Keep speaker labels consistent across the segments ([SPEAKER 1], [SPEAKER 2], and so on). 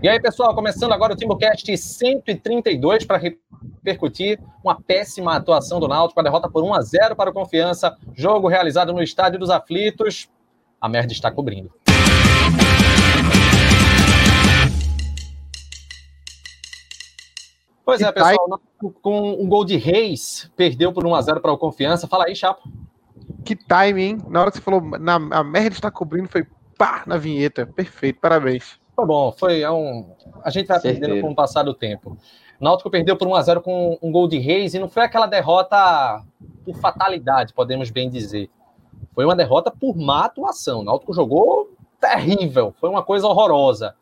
[SPEAKER 1] E aí, pessoal, começando agora o TimbuCast 132 para repercutir uma péssima atuação do Náutico, a derrota por 1 a 0 para o Confiança, jogo realizado no Estádio dos Aflitos. A merda está cobrindo. Pois é, pessoal, com um gol de Reis, perdeu por 1 a 0 para o Confiança. Fala aí, Chapo.
[SPEAKER 2] Que timing, A hora que você falou, na, a merda está cobrindo, foi pá na vinheta. Perfeito, parabéns.
[SPEAKER 1] Foi bom, foi é um. A gente vai aprendendo com o passar do tempo. Náutico perdeu por 1 a 0 com um gol de Reis e não foi aquela derrota por fatalidade, podemos bem dizer. Foi uma derrota por má atuação. O Náutico jogou terrível, foi uma coisa horrorosa.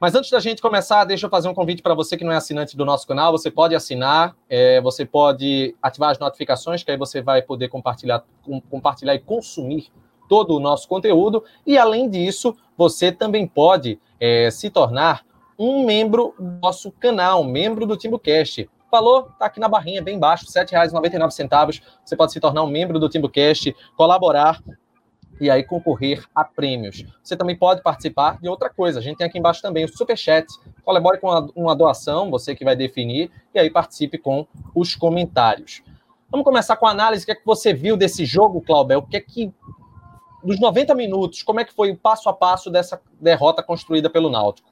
[SPEAKER 1] Mas antes da gente começar, deixa eu fazer um convite para você que não é assinante do nosso canal. Você pode assinar, é, você pode ativar as notificações, que aí você vai poder compartilhar, com, compartilhar e consumir todo o nosso conteúdo. E além disso, você também pode é, se tornar um membro do nosso canal, membro do TimbuCast. Falou? Tá aqui na barrinha, bem embaixo, R$ 7,99. Você pode se tornar um membro do TimbuCast, colaborar e aí concorrer a prêmios. Você também pode participar de outra coisa. A gente tem aqui embaixo também o Superchat. Colabore com uma, doação, você que vai definir, e aí participe com os comentários. Vamos começar com a análise. O que é que você viu desse jogo, Clauber? O que é que dos 90 minutos, como é que foi o passo a passo dessa derrota construída pelo Náutico?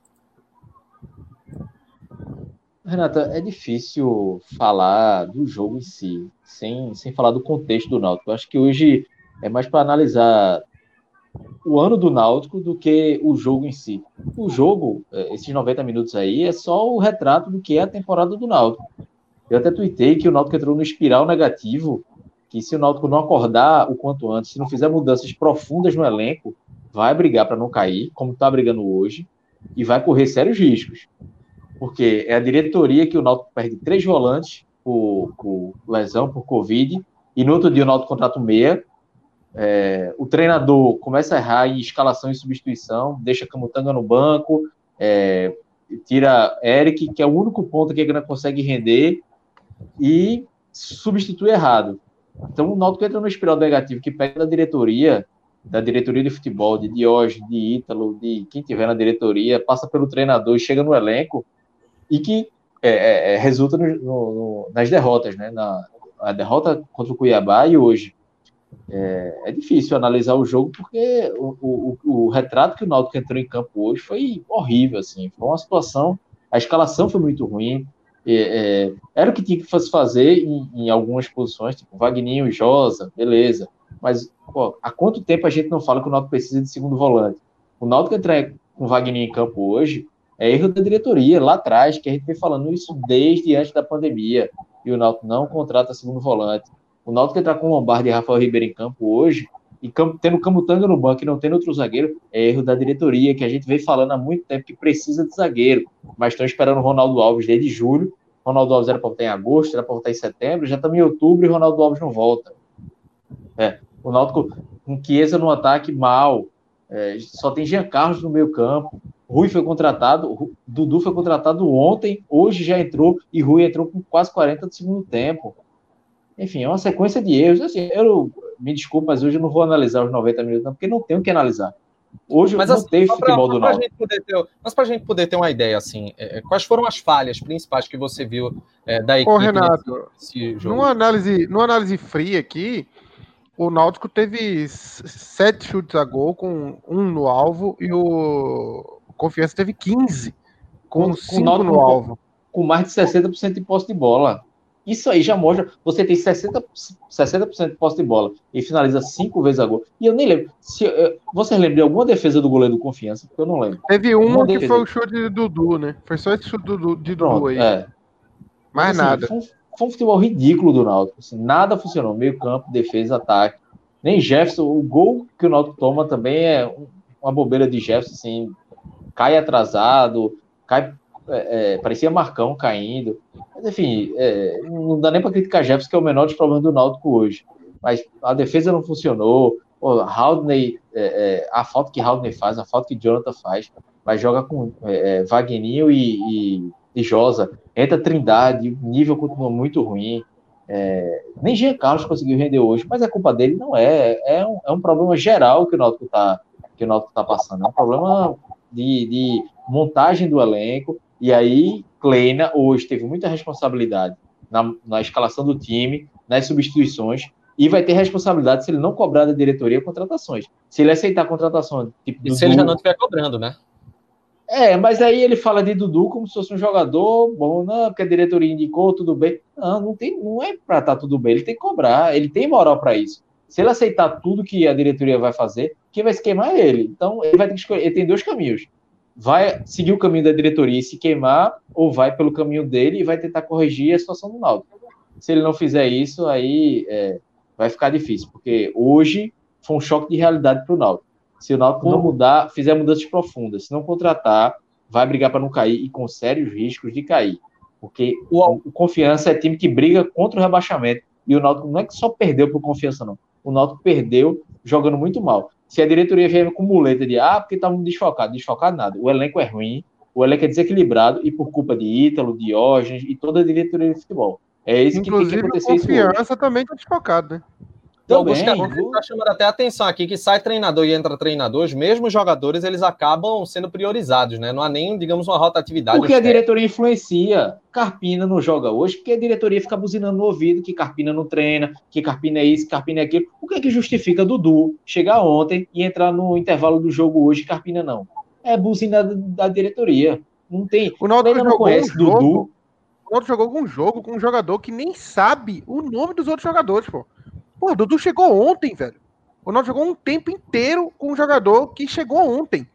[SPEAKER 3] Renata, é difícil falar do jogo em si, sem, sem falar do contexto do Náutico. Eu acho que hoje é mais para analisar o ano do Náutico do que o jogo em si. O jogo, é, esses 90 minutos aí, é só o retrato do que é a temporada do Náutico. Eu até tuitei que o Náutico entrou no espiral negativo que se o Náutico não acordar o quanto antes, se não fizer mudanças profundas no elenco, vai brigar para não cair, como está brigando hoje, e vai correr sérios riscos. Porque é a diretoria que o Náutico perde três volantes por, por lesão, por Covid, e no outro dia o Náutico contrata o meia, é, o treinador começa a errar em escalação e substituição, deixa Camutanga no banco, é, tira Eric, que é o único ponto que ele não consegue render, e substitui errado. Então o Náutico entra no espiral negativo que pega da diretoria, da diretoria de futebol, de Diógenes, de Ítalo, de quem tiver na diretoria, passa pelo treinador e chega no elenco, e que é, é, é resulta no, no, nas derrotas, né? Na, a derrota contra o Cuiabá e hoje. É, é difícil analisar o jogo porque o, o, o, retrato que o Náutico entrou em campo hoje foi horrível, assim, foi uma situação, a escalação foi muito ruim, é, era o que tinha que fazer em, em, algumas posições, tipo Vagninho Josa, beleza. Mas pô, há quanto tempo a gente não fala que o Náutico precisa de segundo volante? O Náutico entrar com Vagninho em campo hoje é erro da diretoria, lá atrás, que a gente vem falando isso desde antes da pandemia, e o Náutico não contrata segundo volante. O Náutico entrar com Lombardi e Rafael Ribeiro em campo hoje, e tendo Camutanga no banco e não tendo outro zagueiro, é erro da diretoria, que a gente vem falando há muito tempo que precisa de zagueiro, mas estão esperando o Ronaldo Alves desde julho. Ronaldo Alves era para voltar em agosto, era para voltar em setembro, já estamos em outubro e Ronaldo Alves não volta. É, o Náutico com Chiesa no ataque mal, é, só tem Jean Carlos no meio campo, Rui foi contratado, Dudu foi contratado ontem, hoje já entrou, e Rui entrou com quase 40 do segundo tempo. Enfim, é uma sequência de erros. Assim, eu me desculpe, mas hoje eu não vou analisar os 90 minutos, não, porque não tenho que analisar. Hoje
[SPEAKER 1] mas, não assim, teve futebol pra, do Náutico. Mas para a gente poder ter uma ideia, assim, é, é, quais foram as falhas principais que você viu é, da equipe? Ô,
[SPEAKER 2] Renato, numa análise, numa análise fria aqui, o Náutico teve sete chutes a gol, com um no alvo, e o Confiança teve 15, com, com cinco no alvo.
[SPEAKER 3] Com mais de 60% de posse de bola. Isso aí já mostra. Você tem 60%, 60 de posse de bola e finaliza cinco vezes a gol. E eu nem lembro. Se, você lembra de alguma defesa do goleiro do confiança? Porque eu não lembro.
[SPEAKER 2] Teve uma, que foi o chute de Dudu, né? Foi só esse chute de Dudu Pronto, aí. É. Mais assim, nada.
[SPEAKER 3] Foi um, foi um, futebol ridículo do Náutico. Assim, nada funcionou. Meio campo, defesa, ataque. Nem Jefferson. O gol que o Náutico toma também é uma bobeira de Jefferson. Assim, cai atrasado, cai é, é, parecia Marcão caindo. Mas, enfim, é, não dá nem para criticar Jefferson, que é o menor dos problemas do Náutico hoje. Mas a defesa não funcionou. O Haldney, é, é, a falta que Haldney faz, a falta que Jonathan faz, mas joga com é, Wagninho e, e, e, Josa. Entra Trindade, o nível continua muito ruim. nem Jean Carlos conseguiu render hoje, mas a culpa dele não é. É um, é um problema geral que o Náutico está tá passando. É um problema de, de montagem do elenco, e aí Kleina hoje teve muita responsabilidade na, na escalação do time, nas substituições, e vai ter responsabilidade se ele não cobrar da diretoria contratações. Se ele aceitar contratação.
[SPEAKER 1] Tipo, e se ele já não estiver cobrando, né?
[SPEAKER 3] É, mas aí ele fala de Dudu como se fosse um jogador bom, não, porque a diretoria indicou, tudo bem. Não, não, tem, não é para estar tá tudo bem, ele tem que cobrar, ele tem moral para isso. Se ele aceitar tudo que a diretoria vai fazer, quem vai se queimar é ele. Então, ele vai ter que escolher, ele tem dois caminhos. Vai seguir o caminho da diretoria e se queimar, ou vai pelo caminho dele e vai tentar corrigir a situação do Naldo. Se ele não fizer isso, aí é, vai ficar difícil, porque hoje foi um choque de realidade para o Naldo. Se o Náutico não mudar, fizer mudanças profundas, se não contratar, vai brigar para não cair e com sérios riscos de cair. Porque o, o Confiança é time que briga contra o rebaixamento. E o Náutico não é que só perdeu por confiança, não. O Náutico perdeu jogando muito mal. Se a diretoria vier com muleta de ah, porque estavam desfocados, desfocado nada. O elenco é ruim, o elenco é desequilibrado e por culpa de Ítalo, Diógenes e toda a diretoria de futebol. É isso
[SPEAKER 2] Inclusive, que tem que acontecer. A confiança também está desfocado, né?
[SPEAKER 1] Então, Também, está chamando até a atenção aqui que sai treinador e entra treinador, os mesmos jogadores eles acabam sendo priorizados, né? Não há nem, digamos, uma rotatividade.
[SPEAKER 3] Porque a diretoria influencia. Carpina não joga hoje porque a diretoria fica buzinando no ouvido que Carpina não treina, que Carpina é isso, que Carpina é aquilo. O que é que justifica Dudu chegar ontem e entrar no intervalo do jogo hoje e Carpina não? É buzina da, diretoria. Não tem.
[SPEAKER 2] O Naldo não conhece um Dudu. O Naldo jogou algum jogo com um jogador que nem sabe o nome dos outros jogadores, pô. Pô, o Dudu chegou ontem, velho. O Ronaldo jogou um tempo inteiro com um jogador que chegou ontem.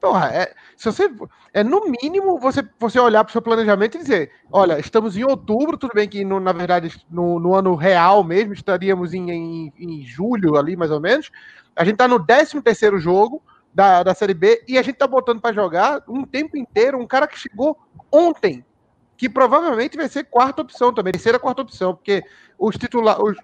[SPEAKER 2] Porra, é, se você. É no mínimo você, você olhar para o seu planejamento e dizer: olha, estamos em outubro, tudo bem que no, na verdade no, no ano real mesmo estaríamos em, em, em, julho ali, mais ou menos. A gente está no 13 terceiro jogo da, da Série B e a gente está botando para jogar um tempo inteiro um cara que chegou ontem, que provavelmente vai ser quarta opção também, terceira quarta opção, porque os titulares,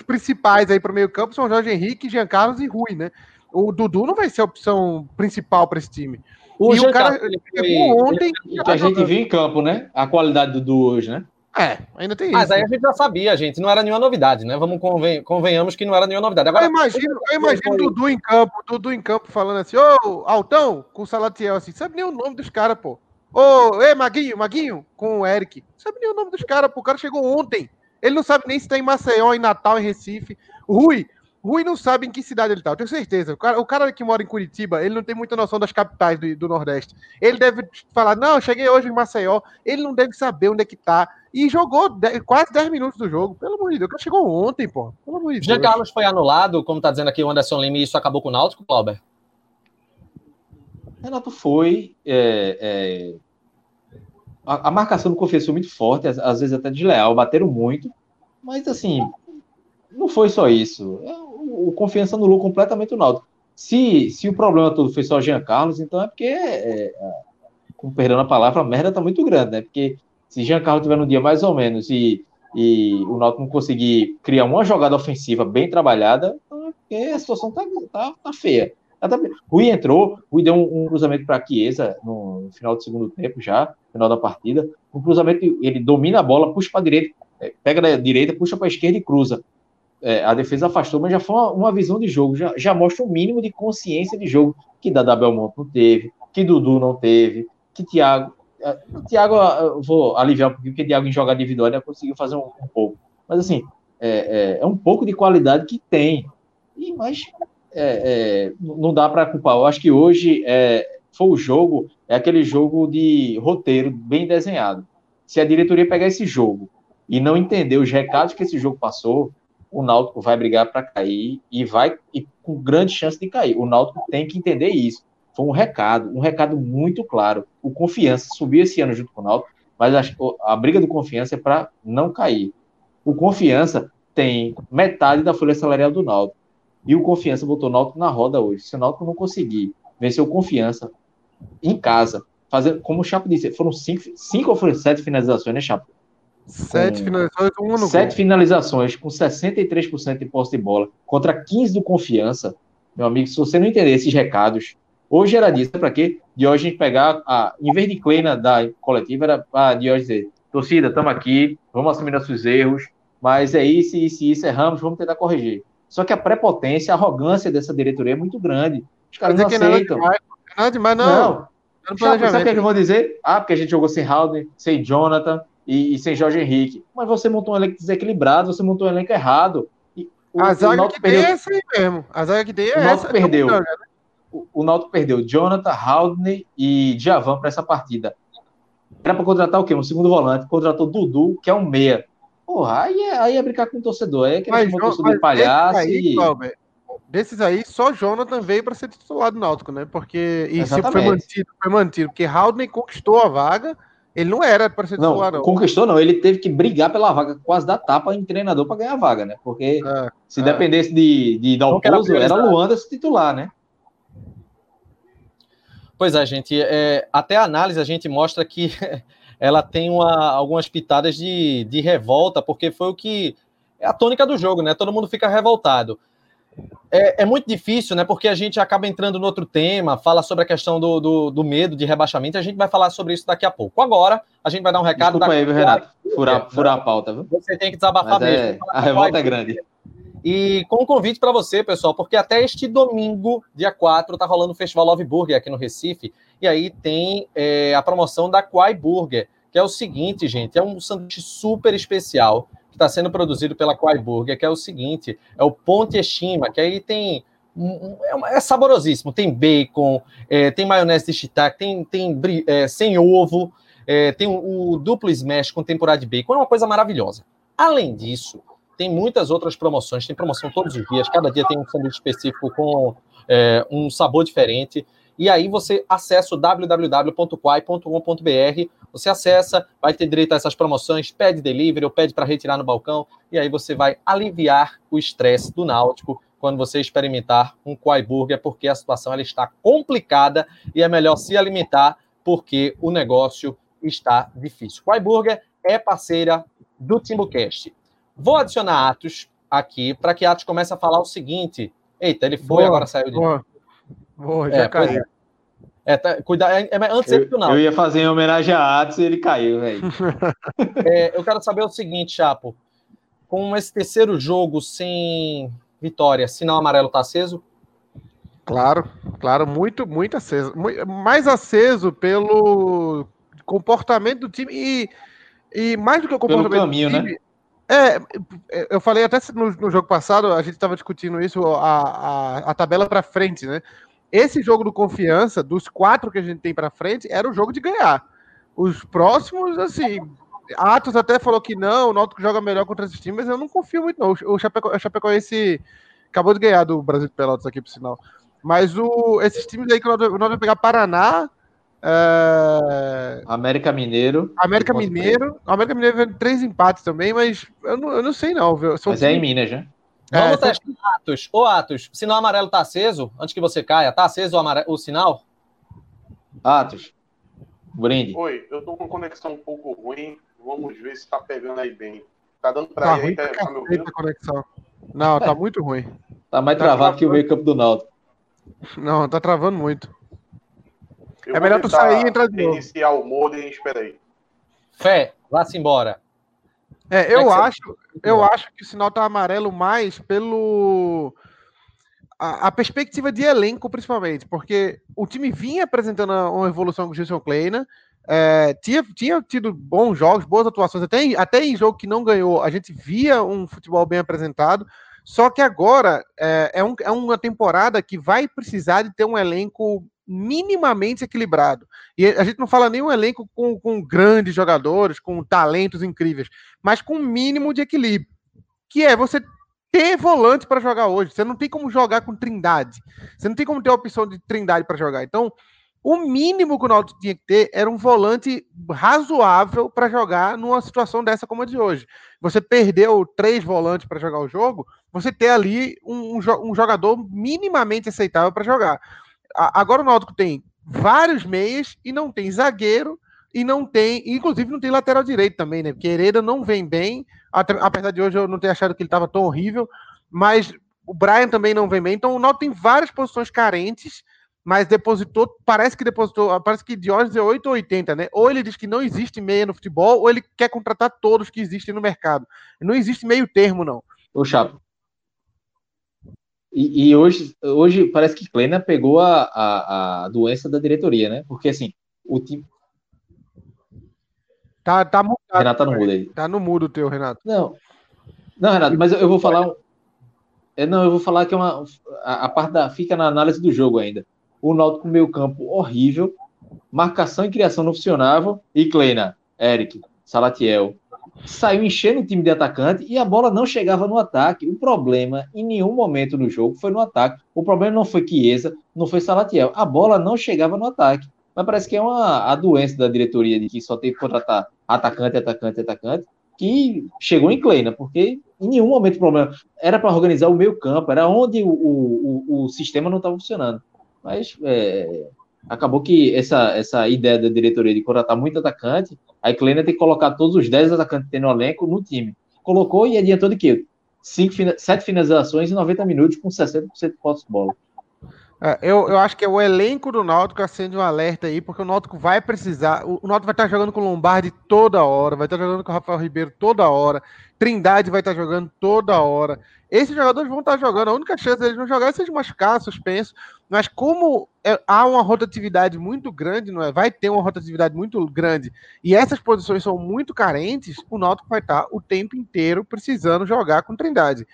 [SPEAKER 2] principais aí para o meio-campo são Jorge Henrique, Jean Carlos e Rui, né? O Dudu não vai ser a opção principal para esse time.
[SPEAKER 3] O e Jean o cara ele foi, ontem. Ele, que a gente viu em campo, né? A qualidade do Dudu hoje, né?
[SPEAKER 1] É, ainda tem Mas isso. Mas aí a gente já sabia, gente. Não era nenhuma novidade, né? Vamos conven... convenhamos que não era nenhuma novidade.
[SPEAKER 2] Agora, eu imagino, eu imagino Dudu em campo, Dudu em campo falando assim, ô, Altão, com o Salatiel, assim, sabe nem o nome dos caras, pô. Ô, ei, Maguinho, Maguinho, com o Eric. Sabe nem o nome dos caras, pô. O cara chegou ontem. Ele não sabe nem se está em Maceió, em Natal, em Recife. Rui, Rui não sabe em que cidade ele está. Eu tenho certeza. O cara, o cara, que mora em Curitiba, ele não tem muita noção das capitais do, do, Nordeste. Ele deve falar, não, cheguei hoje em Maceió. Ele não deve saber onde é que tá. E jogou quase 10 minutos do jogo. Pelo amor de Deus, o cara chegou ontem, pô. Pelo amor de
[SPEAKER 1] Deus. Jean Carlos foi anulado, como tá dizendo aqui o Anderson Lima, e isso acabou com o Náutico, Clauber?
[SPEAKER 3] Renato foi. É, é a, a marcação do Confessor muito forte, às, às, vezes até desleal, bateram muito, mas assim, não foi só isso. É, o, o Confiança anulou completamente o Náutico. Se, se o problema todo foi só Jean Carlos, então é porque, é, é, com perdão a palavra, a merda tá muito grande, né? Porque se Jean Carlos tiver no dia mais ou menos e, e o Náutico não conseguir criar uma jogada ofensiva bem trabalhada, então é porque a situação tá, tá, tá feia. Rui entrou, Rui deu um, um cruzamento para Chiesa no, no, final do segundo tempo já, final da partida. Um cruzamento, ele domina a bola, puxa para a direita, é, pega da direita, puxa para a esquerda e cruza. É, a defesa afastou, mas já foi uma, uma, visão de jogo, já, já mostra um mínimo de consciência de jogo que Dada Belmonte não teve, que Dudu não teve, que Thiago. É, Thiago, eu vou aliviar um pouquinho, porque Thiago em jogada individual ainda conseguiu fazer um, um pouco. Mas assim, é, é, é, um pouco de qualidade que tem. E, mas é, é, não dá para culpar. Eu acho que hoje é, foi o jogo, é aquele jogo de roteiro bem desenhado. Se a diretoria pegar esse jogo e não entender os recados que esse jogo passou, o Náutico vai brigar para cair e vai e com grande chance de cair. O Náutico tem que entender isso. Foi um recado, um recado muito claro. O Confiança subiu esse ano junto com o Náutico, mas a, a briga do Confiança é para não cair. O Confiança tem metade da folha salarial do Náutico. E o Confiança botou o Náutico na roda hoje. Se o Náutico não conseguir vencer o Confiança em casa, fazer, como o Chapo disse, foram cinco, cinco ou foram sete finalizações, né, Chapo?
[SPEAKER 2] Sete finalizações, um
[SPEAKER 3] Sete finalizações, com 63% de posse de bola, contra 15 do Confiança. Meu amigo, se você não entender esses recados, hoje era disso, para quê? De hoje a gente pegar, a, em vez de Kleina da coletiva, era para de hoje dizer, torcida, estamos aqui, vamos assumir nossos erros, mas é isso, isso, isso, erramos, vamos tentar corrigir. Só que a prepotência, a arrogância dessa diretoria é muito grande. Os caras não aceitam. Não é demais,
[SPEAKER 2] não. não.
[SPEAKER 3] Sabe o que, é que eu vou dizer? Ah, porque a gente jogou sem Haldane, sem Jonathan e, e, sem Jorge Henrique. Mas você montou um elenco desequilibrado, você montou um elenco errado.
[SPEAKER 2] O, a zaga que perdeu... é essa aí mesmo. A zaga que tem é
[SPEAKER 3] o
[SPEAKER 2] essa.
[SPEAKER 3] Perdeu. Né? O, o Náutico perdeu Jonathan, Haldane e Djavan para essa partida. Era para contratar o quê? Um segundo volante. Contratou Dudu, que é um meia. Porra, aí é, aí é brincar com o torcedor. Aí é que ele torcedor palhaço aí, e...
[SPEAKER 2] desses aí, só Jonathan veio para ser titular do Náutico, né? Porque. E sempre foi mantido, foi mantido. Porque Haldane conquistou a vaga. Ele não era para ser
[SPEAKER 3] titular,
[SPEAKER 2] não,
[SPEAKER 3] não. Conquistou, não. Ele teve que brigar pela vaga, quase dar tapa em treinador para ganhar a vaga, né? Porque é, se é. dependesse de, de Dalpozo, era, era Luanda se titular, né?
[SPEAKER 1] Pois é, gente. É, até a análise a gente mostra que ela tem uma, algumas pitadas de, de revolta, porque foi o que é a tônica do jogo, né? Todo mundo fica revoltado. É, é, muito difícil, né? Porque a gente acaba entrando no outro tema, fala sobre a questão do, do, do, medo de rebaixamento, e a gente vai falar sobre isso daqui a pouco. Agora, a gente vai dar um recado.
[SPEAKER 3] Desculpa da... aí, Renato. Furar, furar a pauta, viu?
[SPEAKER 1] Você tem que desabafar Mas mesmo. É...
[SPEAKER 3] A revolta é grande.
[SPEAKER 1] E com um convite para você, pessoal, porque até este domingo, dia 4, tá rolando o Festival Love Burger aqui no Recife. E aí tem é, a promoção da Quai Burger, que é o seguinte, gente, é um sanduíche super especial que está sendo produzido pela Quai Burger, que é o seguinte, é o Ponte Eshima, que aí tem é, é saborosíssimo. Tem bacon, é, tem maionese de shiitake, tem, tem é, sem ovo, é, tem o, o, duplo smash com temporada de bacon. É uma coisa maravilhosa. Além disso, tem muitas outras promoções. Tem promoção todos os dias. Cada dia tem um sanduíche específico com é, um sabor diferente. E aí você acessa o www.quai.com.br, você acessa, vai ter direito a essas promoções, pede delivery ou pede para retirar no balcão, e aí você vai aliviar o estresse do náutico quando você experimentar um Quai Burger, porque a situação ela está complicada e é melhor se alimentar porque o negócio está difícil. Quai Burger é parceira do TimbuCast. Vou adicionar Atos aqui para que Atos comece a falar o seguinte. Eita, ele foi, boa, agora saiu de
[SPEAKER 2] boa. Boa, já é, caiu.
[SPEAKER 1] É, tá, cuidar, é, é, antes eu,
[SPEAKER 3] final. Eu ia fazer em homenagem a Atos e ele caiu, velho.
[SPEAKER 1] é, eu quero saber o seguinte, Chapo. Com esse terceiro jogo sem vitória, sinal amarelo tá aceso?
[SPEAKER 2] Claro, claro, muito, muito aceso. Muito, mais aceso pelo comportamento do time e, e mais do que o comportamento
[SPEAKER 3] pelo caminho,
[SPEAKER 2] do
[SPEAKER 3] time, né?
[SPEAKER 2] É, eu falei até no, no jogo passado, a gente estava discutindo isso, a, a, a tabela para frente, né? Esse jogo do confiança, dos quatro que a gente tem para frente, era o jogo de ganhar. Os próximos, assim, Atos até falou que não, o Náutico joga melhor contra esses times, mas eu não confio muito, não. O, Chapeco, o Chapecoense acabou de ganhar do Brasil de Pelotas aqui, por sinal. Mas o, esses times aí que o Náutico vai pegar Paraná,
[SPEAKER 3] é... América Mineiro.
[SPEAKER 2] América Mineiro. América Mineiro vem três empates também, mas eu não, eu não sei não. Viu?
[SPEAKER 3] São mas é em Minas, já.
[SPEAKER 1] É, Vamos testar, Atos. Ô, Atos, sinal amarelo tá aceso? Antes que você caia, tá aceso o, amare... o sinal?
[SPEAKER 3] Atos. Brinde.
[SPEAKER 4] Oi, eu tô com conexão um pouco ruim. Vamos ver se tá pegando aí bem. Tá dando pra tá ir
[SPEAKER 2] ruim aí, tá, tá conexão. Não, tá muito ruim.
[SPEAKER 3] Tá mais tá travado, que o meio campo do Naldo.
[SPEAKER 2] Não, tá travando muito. Eu é melhor tu sair e entrar de
[SPEAKER 4] novo. Iniciar o modem, espera aí.
[SPEAKER 1] Fé, vá-se embora.
[SPEAKER 2] É, eu é acho, você... eu acho que o sinal tá amarelo mais pelo a, a, perspectiva de elenco, principalmente, porque o time vinha apresentando uma evolução com o Gilson Kleina, é, tinha, tinha tido bons jogos, boas atuações, até em, até em jogo que não ganhou, a gente via um futebol bem apresentado, só que agora é, é, um, é uma temporada que vai precisar de ter um elenco minimamente equilibrado. E a gente não fala nem um elenco com, com grandes jogadores, com talentos incríveis, mas com um mínimo de equilíbrio. Que é você ter volante para jogar hoje. Você não tem como jogar com trindade. Você não tem como ter a opção de trindade para jogar. Então, o mínimo que o Náutico tinha que ter era um volante razoável para jogar numa situação dessa como a de hoje. Você perdeu três volantes para jogar o jogo, você ter ali um, um jogador minimamente aceitável para jogar agora o Náutico tem vários meias e não tem zagueiro e não tem, inclusive não tem lateral direito também, né? Porque Hereda não vem bem, apesar de hoje eu não ter achado que ele estava tão horrível, mas o Brian também não vem bem. Então o Náutico tem várias posições carentes, mas depositou, parece que depositou, parece que Diógenes é 8 ou 80, né? Ou ele diz que não existe meia no futebol, ou ele quer contratar todos que existem no mercado. Não existe meio termo, não.
[SPEAKER 3] O Chapo. E, e, hoje, hoje parece que Kleina pegou a, a, a, doença da diretoria, né? Porque assim, o time.
[SPEAKER 2] Tá, tá mudado.
[SPEAKER 3] Renato tá no mudo aí.
[SPEAKER 2] Tá no mudo o teu, Renato.
[SPEAKER 3] Não. Não, Renato, mas eu, vou falar. É, não, eu vou falar que é uma. A, a, parte da. Fica na análise do jogo ainda. O Náutico meio campo horrível. Marcação e criação não funcionavam. E Kleina, Eric, Salatiel, saiu enchendo o time de atacante e a bola não chegava no ataque. O problema, em nenhum momento do jogo, foi no ataque. O problema não foi Chiesa, não foi Salatiel. A bola não chegava no ataque. Mas parece que é uma a doença da diretoria de que só tem que contratar atacante, atacante, atacante, que chegou em Kleina, porque em nenhum momento o problema era para organizar o meio campo, era onde o, o, o, o sistema não estava funcionando. Mas é, acabou que essa, essa ideia da diretoria de contratar muito atacante, a Kleina tem que colocar todos os 10 atacantes que tem no elenco no time. Colocou e adiantou de quê? Cinco, sete finalizações em 90 minutos com 60% de posse de bola.
[SPEAKER 2] É, eu, eu acho que é o elenco do Náutico acende um alerta aí, porque o Náutico vai precisar. O, o Náutico vai estar jogando com o Lombardi toda hora, vai estar jogando com o Rafael Ribeiro toda hora, Trindade vai estar jogando toda hora. Esses jogadores vão estar jogando. A única chance deles não jogar é se eles machucar, suspenso. Mas como é, há uma rotatividade muito grande, não é? Vai ter uma rotatividade muito grande e essas posições são muito carentes, o Náutico vai estar o tempo inteiro precisando jogar com Trindade.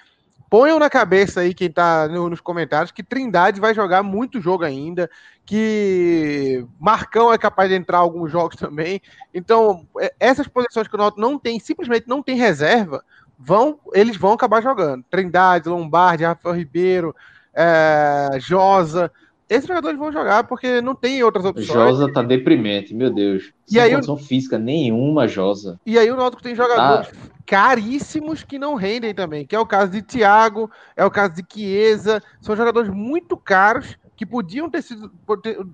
[SPEAKER 2] Ponham na cabeça aí quem está no, nos comentários que Trindade vai jogar muito jogo ainda, que Marcão é capaz de entrar alguns jogos também. Então, é, essas posições que o Náutico não tem, simplesmente não tem reserva, vão, eles vão acabar jogando. Trindade, Lombardi, Rafael Ribeiro, é, Josa. Esses jogadores vão jogar porque não tem outras opções.
[SPEAKER 3] Josa tá deprimente, meu Deus. Sem e aí, condição física nenhuma, Josa.
[SPEAKER 2] E aí o Náutico tem jogadores ah. caríssimos que não rendem também, que é o caso de Thiago, é o caso de Chiesa, são jogadores muito caros que podiam ter sido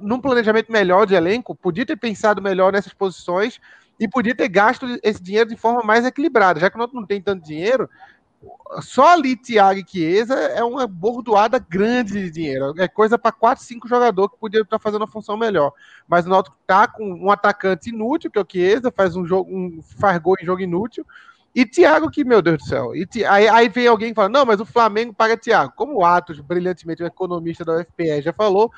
[SPEAKER 2] num planejamento melhor de elenco, podia ter pensado melhor nessas posições e podia ter gasto esse dinheiro de forma mais equilibrada, já que o Náutico não tem tanto dinheiro, só ali Thiago e Chiesa é uma bordoada grande de dinheiro. É coisa para 4, 5 jogadores que podiam estar fazendo uma função melhor. Mas o Náutico tá com um atacante inútil, que é o Chiesa, faz um jogo, um, faz gol em jogo inútil. E Thiago, que, meu Deus do céu. E, aí, aí, vem alguém e fala: não, mas o Flamengo paga Thiago. Como o Atos, brilhantemente, o economista da UFPE, já falou,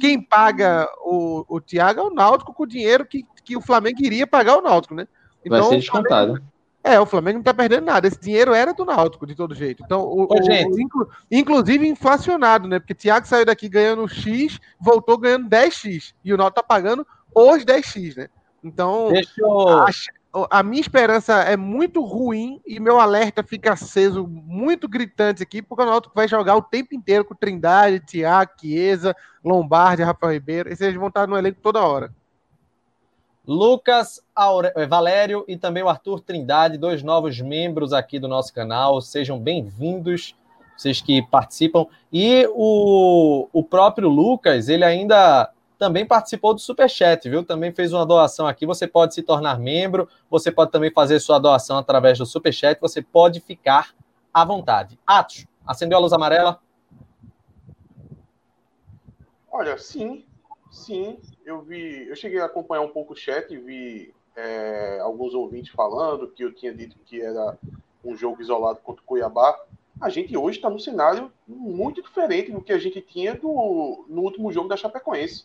[SPEAKER 2] quem paga o, o Thiago é o Náutico com o dinheiro que, que o Flamengo iria pagar o Náutico, né?
[SPEAKER 3] Então, Vai ser descontado.
[SPEAKER 2] Flamengo, é, o Flamengo não tá perdendo nada. Esse dinheiro era do Náutico, de todo jeito. Então, o, Ô, o, inclu, inclusive inflacionado, né? Porque Thiago saiu daqui ganhando X, voltou ganhando 10X. E o Náutico tá pagando os 10X, né? Então, eu... a, a, minha esperança é muito ruim e meu alerta fica aceso, muito gritante aqui, porque o Náutico vai jogar o tempo inteiro com Trindade, Thiago, Chiesa, Lombardi, Rafael Ribeiro. Esses vão estar no elenco toda hora.
[SPEAKER 1] Lucas Aure... Eh, Valério e também o Arthur Trindade, dois novos membros aqui do nosso canal. Sejam bem-vindos, vocês que participam. E o, o próprio Lucas, ele ainda também participou do Superchat, viu? Também fez uma doação aqui. Você pode se tornar membro, você pode também fazer sua doação através do Superchat, você pode ficar à vontade. Atos, acendeu a luz amarela?
[SPEAKER 4] Olha, sim, sim eu vi, eu cheguei a acompanhar um pouco o chat e vi é, alguns ouvintes falando que eu tinha dito que era um jogo isolado contra o Cuiabá. A gente hoje está num cenário muito diferente do que a gente tinha do, no último jogo da Chapecoense.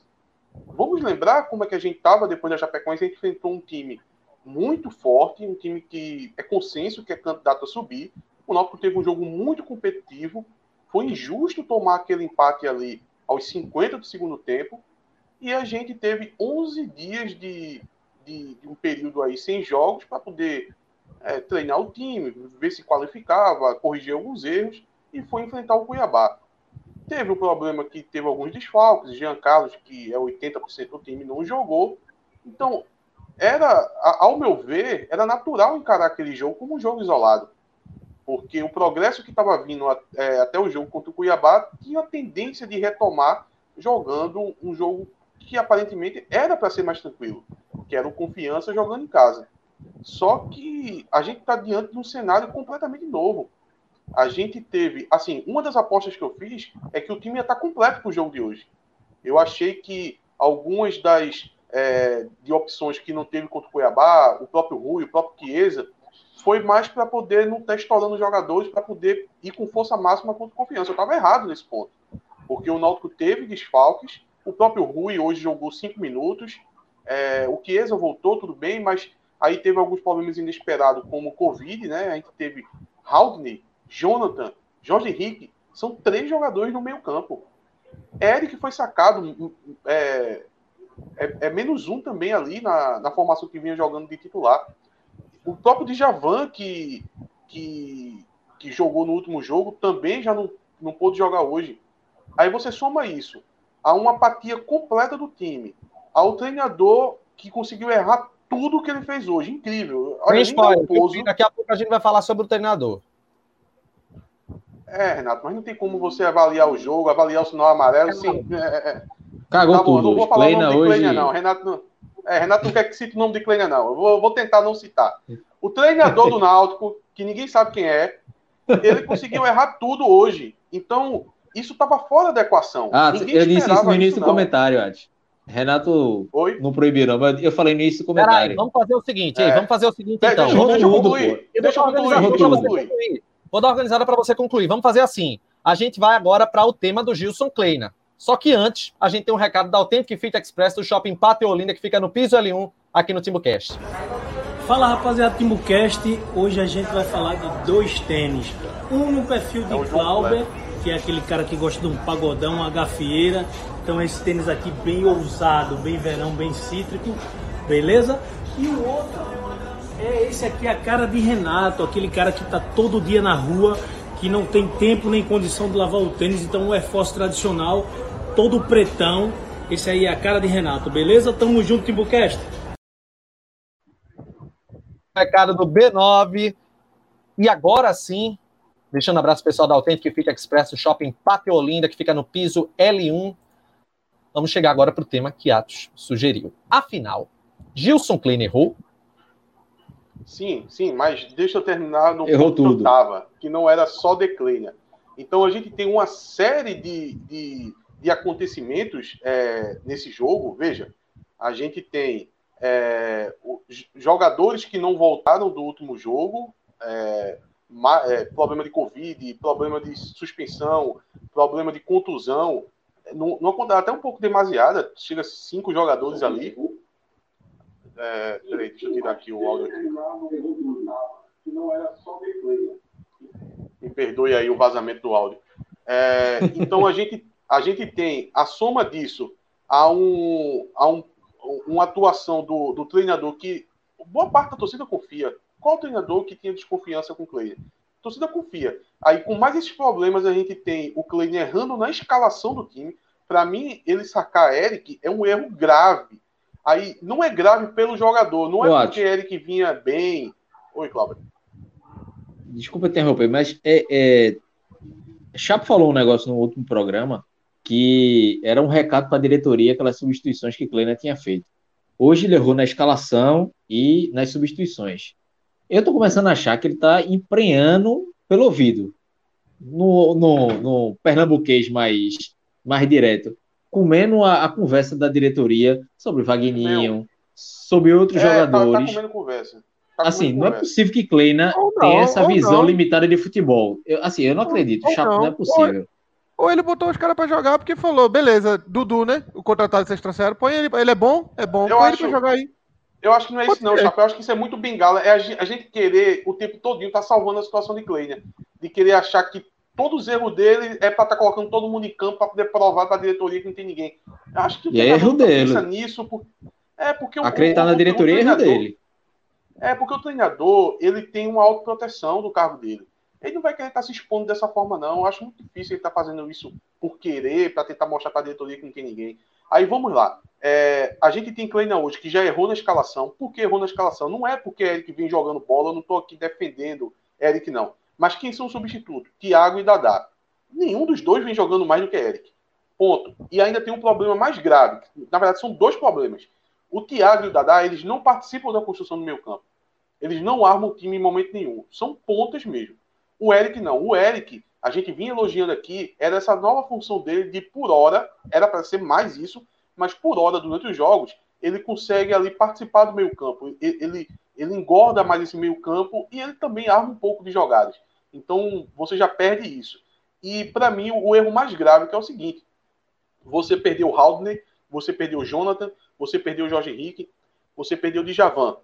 [SPEAKER 4] Vamos lembrar como é que a gente estava depois da Chapecoense. A gente enfrentou um time muito forte, um time que é consenso, que é candidato a subir. O Náutico teve um jogo muito competitivo. Foi injusto tomar aquele empate ali aos 50 do segundo tempo. E a gente teve 11 dias de, de, de um período aí sem jogos para poder é, treinar o time, ver se qualificava, corrigir alguns erros e foi enfrentar o Cuiabá. Teve um problema que teve alguns desfalques, Jean Carlos, que é 80% do time, não jogou. Então, era, ao meu ver, era natural encarar aquele jogo como um jogo isolado. Porque o progresso que estava vindo é, até o jogo contra o Cuiabá tinha a tendência de retomar jogando um jogo que aparentemente era para ser mais tranquilo, que era o confiança jogando em casa. Só que a gente está diante de um cenário completamente novo. A gente teve, assim, uma das apostas que eu fiz é que o time ia estar tá completo para o jogo de hoje. Eu achei que algumas das é, de opções que não teve contra o Cuiabá, o próprio Rui, o próprio Chiesa, foi mais para poder não estar estourando jogadores, para poder ir com força máxima contra confiança. Eu estava errado nesse ponto. Porque o Náutico teve desfalques, o próprio Rui hoje jogou cinco minutos, é, o Chiesa voltou, tudo bem, mas aí teve alguns problemas inesperados, como o Covid, né? A gente teve Haldney, Jonathan, Jorge Henrique, são três jogadores no meio campo. Eric foi sacado, é, é, é, menos um também ali na, na formação que vinha jogando de titular. O próprio Djavan, que, que, que jogou no último jogo, também já não, não pôde jogar hoje. Aí você soma isso a uma apatia completa do time, ao treinador que conseguiu errar tudo que ele fez hoje. Incrível.
[SPEAKER 1] Olha, spoiler, Pouso... Daqui a pouco a gente vai falar sobre o treinador.
[SPEAKER 4] É, Renato, mas não tem como você avaliar o jogo, avaliar o sinal amarelo. Sim, é, é,
[SPEAKER 3] é. Cagou tá bom, tudo.
[SPEAKER 4] Não vou falar Kleina o nome de Kleina, hoje... não. Renato não, é, Renato não quer que cite o nome de Kleina, não. Eu vou, vou tentar não citar. O treinador do Náutico, que ninguém sabe quem é, ele conseguiu errar tudo hoje. Então, isso estava fora da equação.
[SPEAKER 3] Ah, ninguém eu disse isso no início do comentário, Adi. Renato Oi? não proibiu, não, mas eu falei no início do comentário. Aí,
[SPEAKER 1] vamos fazer o seguinte, é. aí, vamos fazer o seguinte, então.
[SPEAKER 4] Deixa, deixa eu concluir. Deixa eu concluir.
[SPEAKER 1] Vou dar organizada para você concluir. Vamos fazer assim. A gente vai agora para o tema do Gilson Kleina. Só que antes, a gente tem um recado da Authentic Fit Express do Shopping Pátio Olinda, que fica no piso L1, aqui no Timbucast.
[SPEAKER 5] Fala rapaziada Timbucast, hoje a gente vai falar de dois tênis. Um no perfil de é Clauber, que é aquele cara que gosta de um pagodão, uma gafieira. Então esse tênis aqui bem ousado, bem verão, bem cítrico, beleza? E o outro é esse aqui, a cara de Renato, aquele cara que tá todo dia na rua, que não tem tempo nem condição de lavar o tênis, então o Air Force tradicional, todo pretão. Esse aí é a cara de Renato, beleza? Tamo junto, Timbucast.
[SPEAKER 1] Recado do B9. E agora sim, deixando um abraço pessoal da Authentic Fit Express, Shopping Pátio Olinda, que fica no piso L1. Vamos chegar agora para o tema que Atos sugeriu. Afinal, Gilson Klein errou?
[SPEAKER 4] Sim, sim, mas deixa eu terminar no
[SPEAKER 3] Errou ponto tudo.
[SPEAKER 4] que eu estava, que não era só declina. Então a gente tem uma série de, de, de acontecimentos é, nesse jogo. Veja, a gente tem é, jogadores que não voltaram do último jogo, é, é, problema de Covid, problema de suspensão, problema de contusão. Não, não até um pouco demasiada, chega cinco jogadores ali. É, peraí, deixa eu tirar aqui o áudio. Me perdoe aí o vazamento do áudio. É, então a gente, a gente tem a soma disso a, um, a um, uma atuação do, do treinador que boa parte da torcida confia. Qual treinador que tinha desconfiança com o Kleiner? A torcida confia. Aí, com mais esses problemas, a gente tem o Kleiner errando na escalação do time. Para mim, ele sacar Eric é um erro grave. Aí não é grave pelo jogador, não é porque Eric vinha bem. Oi, Cláudio.
[SPEAKER 3] Desculpa interromper, mas é, é... Chapo falou um negócio no último programa que era um recado para a diretoria aquelas substituições que Kleina tinha feito. Hoje ele errou na escalação e nas substituições. Eu estou começando a achar que ele está emprenhando pelo ouvido. No, no, no pernambuquês mais, mais direto comendo a, a conversa da diretoria sobre Vagninho, sobre outros é, jogadores. Tá, tá comendo conversa. Tá assim, não é conversa. é possível que Kleina tenha essa visão não. limitada de futebol. Eu, assim, eu não acredito. Chato, não. não é possível.
[SPEAKER 2] Ou, ou ele botou os caras pra jogar porque falou, beleza, Dudu, né? O contratado que vocês trouxeram, põe ele. Ele é bom? É bom. Eu põe acho, ele pra jogar aí.
[SPEAKER 4] Eu acho que não é isso, não, Chapéu. Eu acho que isso é muito bengala. É a gente querer o tempo todinho tá salvando a situação de Kleina. De querer achar que todos os erros dele é para estar tá colocando todo mundo em campo para poder provar para a diretoria que não tem ninguém.
[SPEAKER 3] Eu acho que o e é erro dele. pensa
[SPEAKER 4] nisso. Por... É porque
[SPEAKER 3] Acreditar o, na diretoria é erro dele.
[SPEAKER 4] É porque o treinador ele tem uma autoproteção do cargo dele. Ele não vai querer estar tá se expondo dessa forma, não. Eu acho muito difícil ele estar tá fazendo isso por querer, para tentar mostrar para a diretoria que não tem ninguém. Aí vamos lá. É, a gente tem Kleina hoje que já errou na escalação. Por que errou na escalação? Não é porque Eric vem jogando bola, eu não estou aqui defendendo Eric, não. Mas quem são os substitutos? Thiago e Dadá. Nenhum dos dois vem jogando mais do que Eric. Ponto. E ainda tem um problema mais grave. Na verdade, são dois problemas. O Thiago e o Dadá, eles não participam da construção do meio campo. Eles não armam o time em momento nenhum. São pontas mesmo. O Eric não. O Eric, a gente vinha elogiando aqui, era essa nova função dele de por hora, era para ser mais isso, mas por hora, durante os jogos, ele consegue ali participar do meio campo. Ele, ele engorda mais esse meio campo e ele também arma um pouco de jogadas. Então você já perde isso. E para mim o erro mais grave que é o seguinte: você perdeu o Haldner, você perdeu o Jonathan, você perdeu o Jorge Henrique, você perdeu o Djavan.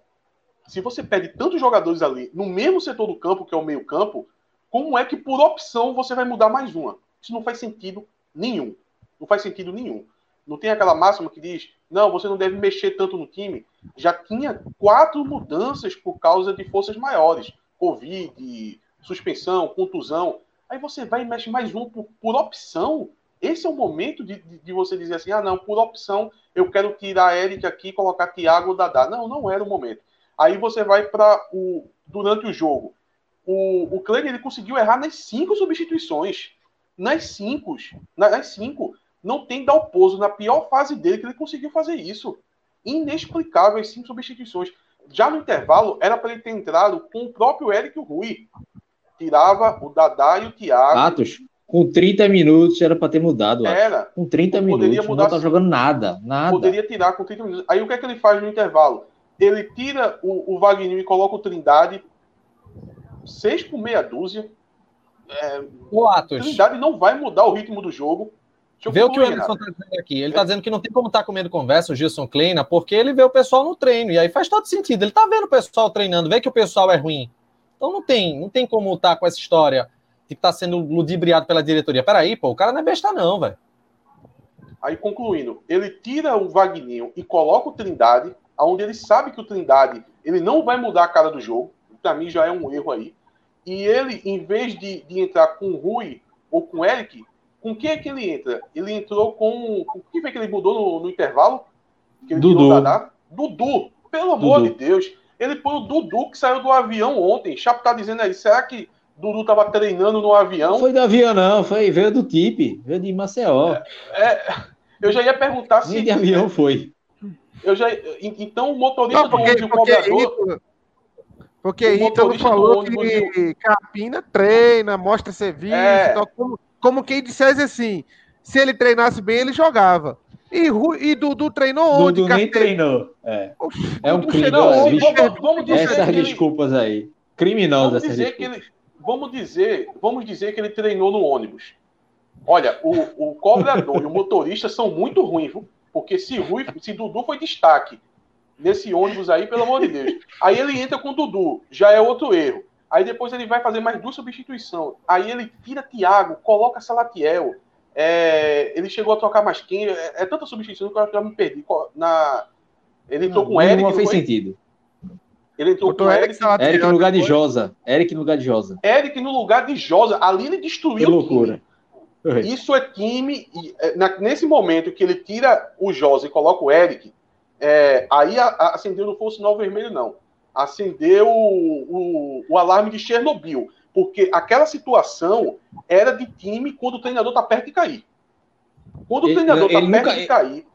[SPEAKER 4] Se você perde tantos jogadores ali no mesmo setor do campo, que é o meio campo, como é que por opção você vai mudar mais uma? Isso não faz sentido nenhum. Não faz sentido nenhum. Não tem aquela máxima que diz, não, você não deve mexer tanto no time. Já tinha quatro mudanças por causa de forças maiores. Covid, suspensão, contusão. Aí você vai e mexe mais um por, por opção. Esse é o momento de, de, de, você dizer assim, ah, não, por opção, eu quero tirar Eric aqui e colocar Thiago ou Dadá. Não, não era o momento. Aí você vai para o... Durante o jogo, o, o Kleber ele conseguiu errar nas cinco substituições. Nas cinco. Nas cinco. Não tem Dalpozo na pior fase dele que ele conseguiu fazer isso. Inexplicável as cinco substituições. Já no intervalo, era para ele ter entrado com o próprio Eric Rui. Tirava o Dadá e o Thiago.
[SPEAKER 3] Atos, com 30 minutos era para ter mudado.
[SPEAKER 4] Era.
[SPEAKER 3] Com 30 minutos,
[SPEAKER 4] mudar, não
[SPEAKER 3] tá jogando nada, nada.
[SPEAKER 4] Poderia tirar com 30 minutos. Aí o que é que ele faz no intervalo? Ele tira o, o Wagner e coloca o Trindade. Seis por meia dúzia. É,
[SPEAKER 1] o Atos.
[SPEAKER 4] Trindade não vai mudar o ritmo do jogo.
[SPEAKER 1] Vê o que o Emerson está dizendo aqui. Ele está dizendo que não tem como estar tá comendo conversa, o Gilson Kleina, porque ele vê o pessoal no treino. E aí faz todo sentido. Ele está vendo o pessoal treinando, vê que o pessoal é ruim. Então não tem, não tem como estar tá com essa história de que está sendo ludibriado pela diretoria. Peraí, pô, o cara não é besta, não, velho.
[SPEAKER 4] Aí, concluindo, ele tira o Vagninho e coloca o Trindade, onde ele sabe que o Trindade ele não vai mudar a cara do jogo. Para mim já é um erro aí. E ele, em vez de, de entrar com o Rui ou com o Eric, com quem é que ele entra? Ele entrou com. com quem foi que ele mudou no, no intervalo?
[SPEAKER 3] Que ele Dudu.
[SPEAKER 4] Dudu. Pelo amor Dudu. de Deus. Ele põe o Dudu que saiu do avião ontem. Chapo tá dizendo aí, será que Dudu tava treinando no avião? Não
[SPEAKER 3] foi do avião, não. Foi, veio do TIP. Veio de Maceió.
[SPEAKER 4] É, é, eu já ia perguntar
[SPEAKER 3] se. Nem de avião foi.
[SPEAKER 4] Eu já, então o motorista não, porque, do ônibus, o cobrador.
[SPEAKER 2] Porque o Ítalo falou que Capina treina, mostra serviço. É. Então, como, como quem dissesse assim: se ele treinasse bem, ele jogava. E, e Dudu treinou
[SPEAKER 3] onde? Dudu nem treinou. É, é um crime. Vamos, vamos dizer essas ele, desculpas aí. Criminosas
[SPEAKER 4] vamos dizer que ele, vamos dizer, vamos dizer que ele treinou no ônibus. Olha, o, o cobrador e o motorista são muito ruins, viu? Porque se, Rui, se Dudu foi destaque nesse ônibus aí, pelo amor de Deus. Aí ele entra com Dudu, já é outro erro. Aí depois ele vai fazer mais duas substituições. Aí ele tira Thiago, coloca Salatiel. É, ele chegou a trocar mais quem. É, é, tanta substituição que eu já me perdi. Na, ele entrou não, com Eric.
[SPEAKER 3] Não fez foi? sentido.
[SPEAKER 4] Ele entrou com Eric.
[SPEAKER 3] Eric, Eric no lugar de Josa. Eric no lugar de Josa.
[SPEAKER 4] Eric no lugar de Josa. Ali ele destruiu
[SPEAKER 3] que loucura.
[SPEAKER 4] Isso é time. É, nesse momento que ele tira o Josa e coloca o Eric, é, aí acendeu não fosse sinal vermelho, não acendeu o, o, o alarme de Chernobyl, porque aquela situação era de time quando o treinador está perto de cair. Quando o treinador está perto nunca, de cair.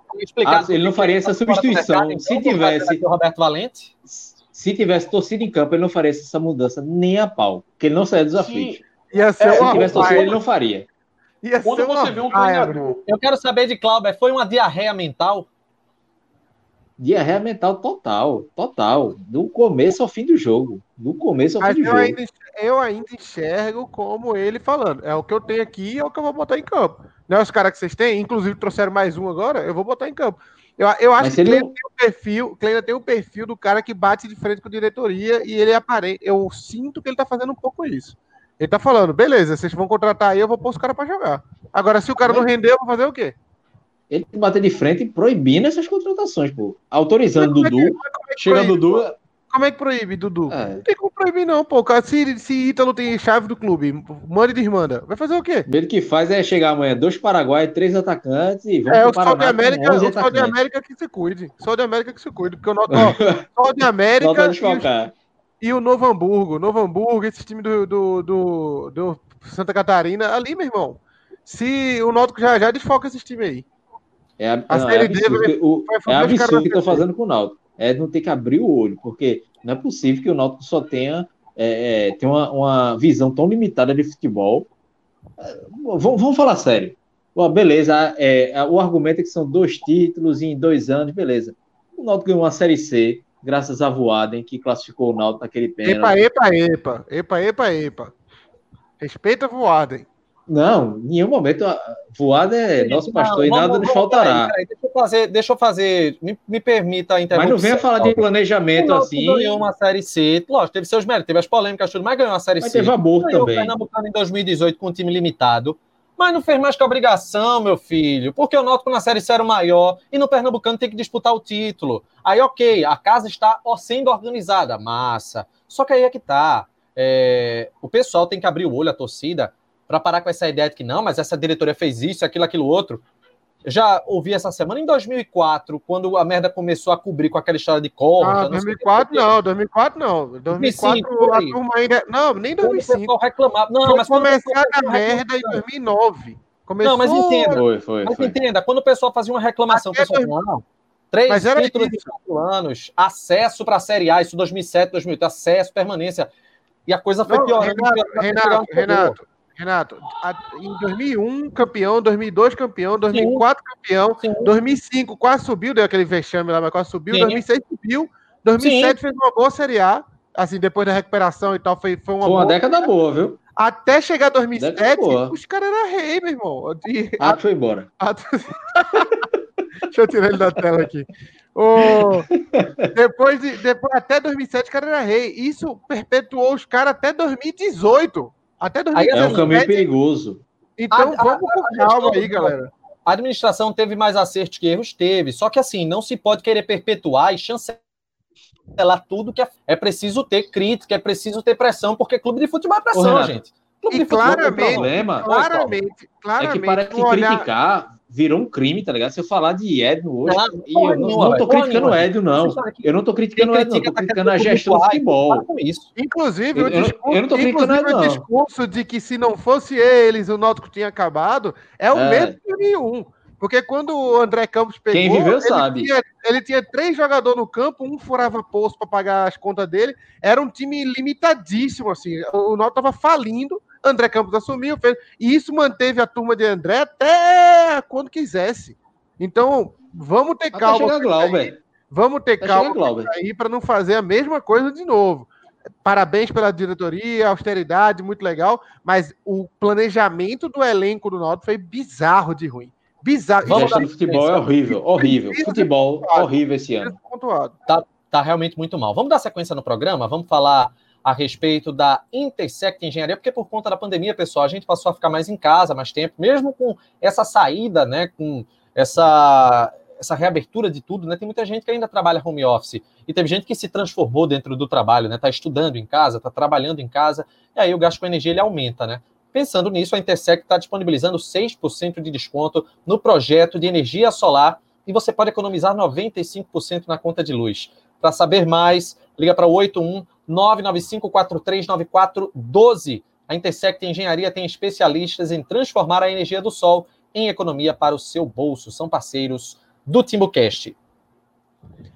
[SPEAKER 3] Ah, ele não faria essa substituição. Mercado, se tivesse.
[SPEAKER 1] Roberto Valente?
[SPEAKER 3] Se tivesse torcida em campo, ele não faria essa mudança nem a pau. Porque ele não saia dos aflitos.
[SPEAKER 2] Ia ser
[SPEAKER 3] é, se tivesse torcida, ele não faria.
[SPEAKER 1] Ia Quando você vê um treinador. Eu quero saber de Cláudio, foi uma diarreia mental?
[SPEAKER 3] Diarreia mental total, total. Do começo ao fim do jogo. Do começo ao Mas fim do
[SPEAKER 2] eu
[SPEAKER 3] jogo.
[SPEAKER 2] Ainda, eu ainda enxergo como ele falando. É o que eu tenho aqui, é o que eu vou botar em campo. Não é os caras que vocês têm, inclusive trouxeram mais um agora, eu vou botar em campo. Eu, eu acho Mas que não... tem o perfil, Kleina tem o perfil do cara que bate de frente com a diretoria e ele aparente. Eu sinto que ele tá fazendo um pouco isso. Ele tá falando, beleza, vocês vão contratar aí, eu vou pôr os caras pra jogar. Agora, se o cara não render, eu vou fazer o quê?
[SPEAKER 3] Ele bater de frente proibindo essas contratações, pô. Autorizando é Dudu. É que, chega proíbe, Dudu. Pô?
[SPEAKER 2] Como é que proíbe, Dudu? É. Não tem como proibir, não, pô. Se, se Ítalo tem chave do clube, manda e desmanda. Vai fazer o quê?
[SPEAKER 3] O que faz é chegar amanhã, dois Paraguai, três atacantes e
[SPEAKER 2] vamos É, o Sol de América, o Sol de América que se cuide. Sol de América que se cuide. Porque o noto, Sol de América. e, e, o Novo Hamburgo. Novo Hamburgo, esse time do, do, do, do Santa Catarina, ali, meu irmão. Se o Náutico já, já desfoca esses times aí.
[SPEAKER 3] É, a, não, é absurdo, vai, o, é absurdo que estou fazendo com o Náutico. É não ter que abrir o olho, porque não é possível que o Náutico só tenha, é, é tenha uma, uma, visão tão limitada de futebol. É, vamos, vamos falar sério. Bom, beleza, é, o argumento é que são dois títulos em dois anos, beleza. O Náutico ganhou uma Série C, graças a Voaden, que classificou o Náutico naquele
[SPEAKER 2] pênalti. Epa, epa, epa, epa, epa, epa. Respeita Voaden.
[SPEAKER 3] Não, em nenhum momento. Voada é nosso pastor não, e nada nos faltará.
[SPEAKER 1] Peraí, deixa eu fazer, deixa eu fazer me, me permita a
[SPEAKER 3] interrupção. Mas não venha falar de planejamento assim.
[SPEAKER 1] Ganhou uma Série C, lógico, teve seus méritos, teve as polêmicas, tudo, mas ganhou uma Série mas C.
[SPEAKER 3] Teve aborto também. o
[SPEAKER 1] Pernambucano em 2018 com um time limitado. Mas não fez mais que obrigação, meu filho, porque o Náutico na Série C era o maior e no Pernambucano tem que disputar o título. Aí, ok, a casa está sendo organizada, massa. Só que aí é que tá. É, o pessoal tem que abrir o olho, a torcida, para parar com essa ideia de que não, mas essa diretoria fez isso, aquilo, aquilo outro. Já ouvi essa semana em 2004, quando a merda começou a cobrir com aquela história de corte.
[SPEAKER 2] Ah, 2004 não, 2004 não. 2004 2005, a turma ainda. Não, nem 2005.
[SPEAKER 1] reclamava. Não, mas
[SPEAKER 2] começar a merda em 2009.
[SPEAKER 1] Começou... Não, mas entenda. Foi, foi, mas foi. entenda, quando o pessoal fazia uma reclamação, o pessoal falava, não, três mas era títulos de quatro anos, acesso para a Série A, isso 2007, 2008, acesso, permanência. E a coisa foi piorando.
[SPEAKER 2] Renato, Renato, Renato, Renato, em 2001 campeão, 2002 campeão, 2004 Sim. campeão, Sim. 2005 quase subiu, deu aquele vexame lá, mas quase subiu, Sim. 2006 subiu, 2007 fez uma boa Série A, assim, depois da recuperação e tal, foi, foi uma,
[SPEAKER 3] foi uma boa, década boa, viu?
[SPEAKER 2] Até chegar 2007, os caras eram rei, meu irmão.
[SPEAKER 3] E, ah, foi embora.
[SPEAKER 2] Deixa eu tirar ele da tela aqui. Oh, depois de, depois, até 2007, o cara era rei. Isso perpetuou os caras até 2018. Até
[SPEAKER 3] 2017. É um caminho perigoso.
[SPEAKER 2] Então a, vamos com calma aí, galera.
[SPEAKER 1] A administração teve mais acertos que erros? Teve. Só que assim, não se pode querer perpetuar e chancelar tudo que é, é preciso ter crítica, é preciso ter pressão, porque clube de futebol é pressão, Ô, gente. Clube
[SPEAKER 2] e
[SPEAKER 1] de
[SPEAKER 2] claramente, futebol é problema.
[SPEAKER 3] Claramente, claramente. É que parece que olhar... criticar virou um crime, tá ligado? Se eu falar de Edno hoje, não, e eu não, não tô criticando o Edno, não. Eu não tô criticando o Edno, não. Tô criticando a gestão do futebol.
[SPEAKER 2] Inclusive, eu, o discurso, eu não tô criticando o discurso de que se não fosse eles, o Náutico tinha acabado, é o é. mesmo que nenhum. Porque quando o André Campos pegou,
[SPEAKER 3] Quem viveu ele sabe.
[SPEAKER 2] Tinha, ele tinha três jogadores no campo, um furava poço para pagar as contas dele. Era um time limitadíssimo, assim. O Náutico tava falindo André Campos assumiu, fez, e isso manteve a turma de André até quando quisesse. Então, vamos ter até calma.
[SPEAKER 3] Glauber.
[SPEAKER 2] Vamos ter até calma aí para não fazer a mesma coisa de novo. Parabéns pela diretoria, austeridade, muito legal, mas o planejamento do elenco do Náutico foi bizarro de ruim. Bizarro.
[SPEAKER 3] Vamos dar... futebol é horrível, horrível. Futebol horrível esse ano.
[SPEAKER 1] Tá, tá realmente muito mal. Vamos dar sequência no programa? Vamos falar a respeito da Intersect Engenharia, porque por conta da pandemia, pessoal, a gente passou a ficar mais em casa, mais tempo, mesmo com essa saída, né, com essa, essa reabertura de tudo, né, tem muita gente que ainda trabalha home office, e teve gente que se transformou dentro do trabalho, né, está estudando em casa, está trabalhando em casa, e aí o gasto com energia ele aumenta, né. Pensando nisso, a Intersect está disponibilizando 6% de desconto no projeto de energia solar e você pode economizar 95% na conta de luz. Para saber mais, liga para o 81 995439412. A Intersect Engenharia tem especialistas em transformar a energia do sol em economia para o seu bolso. São parceiros do TimbuCast.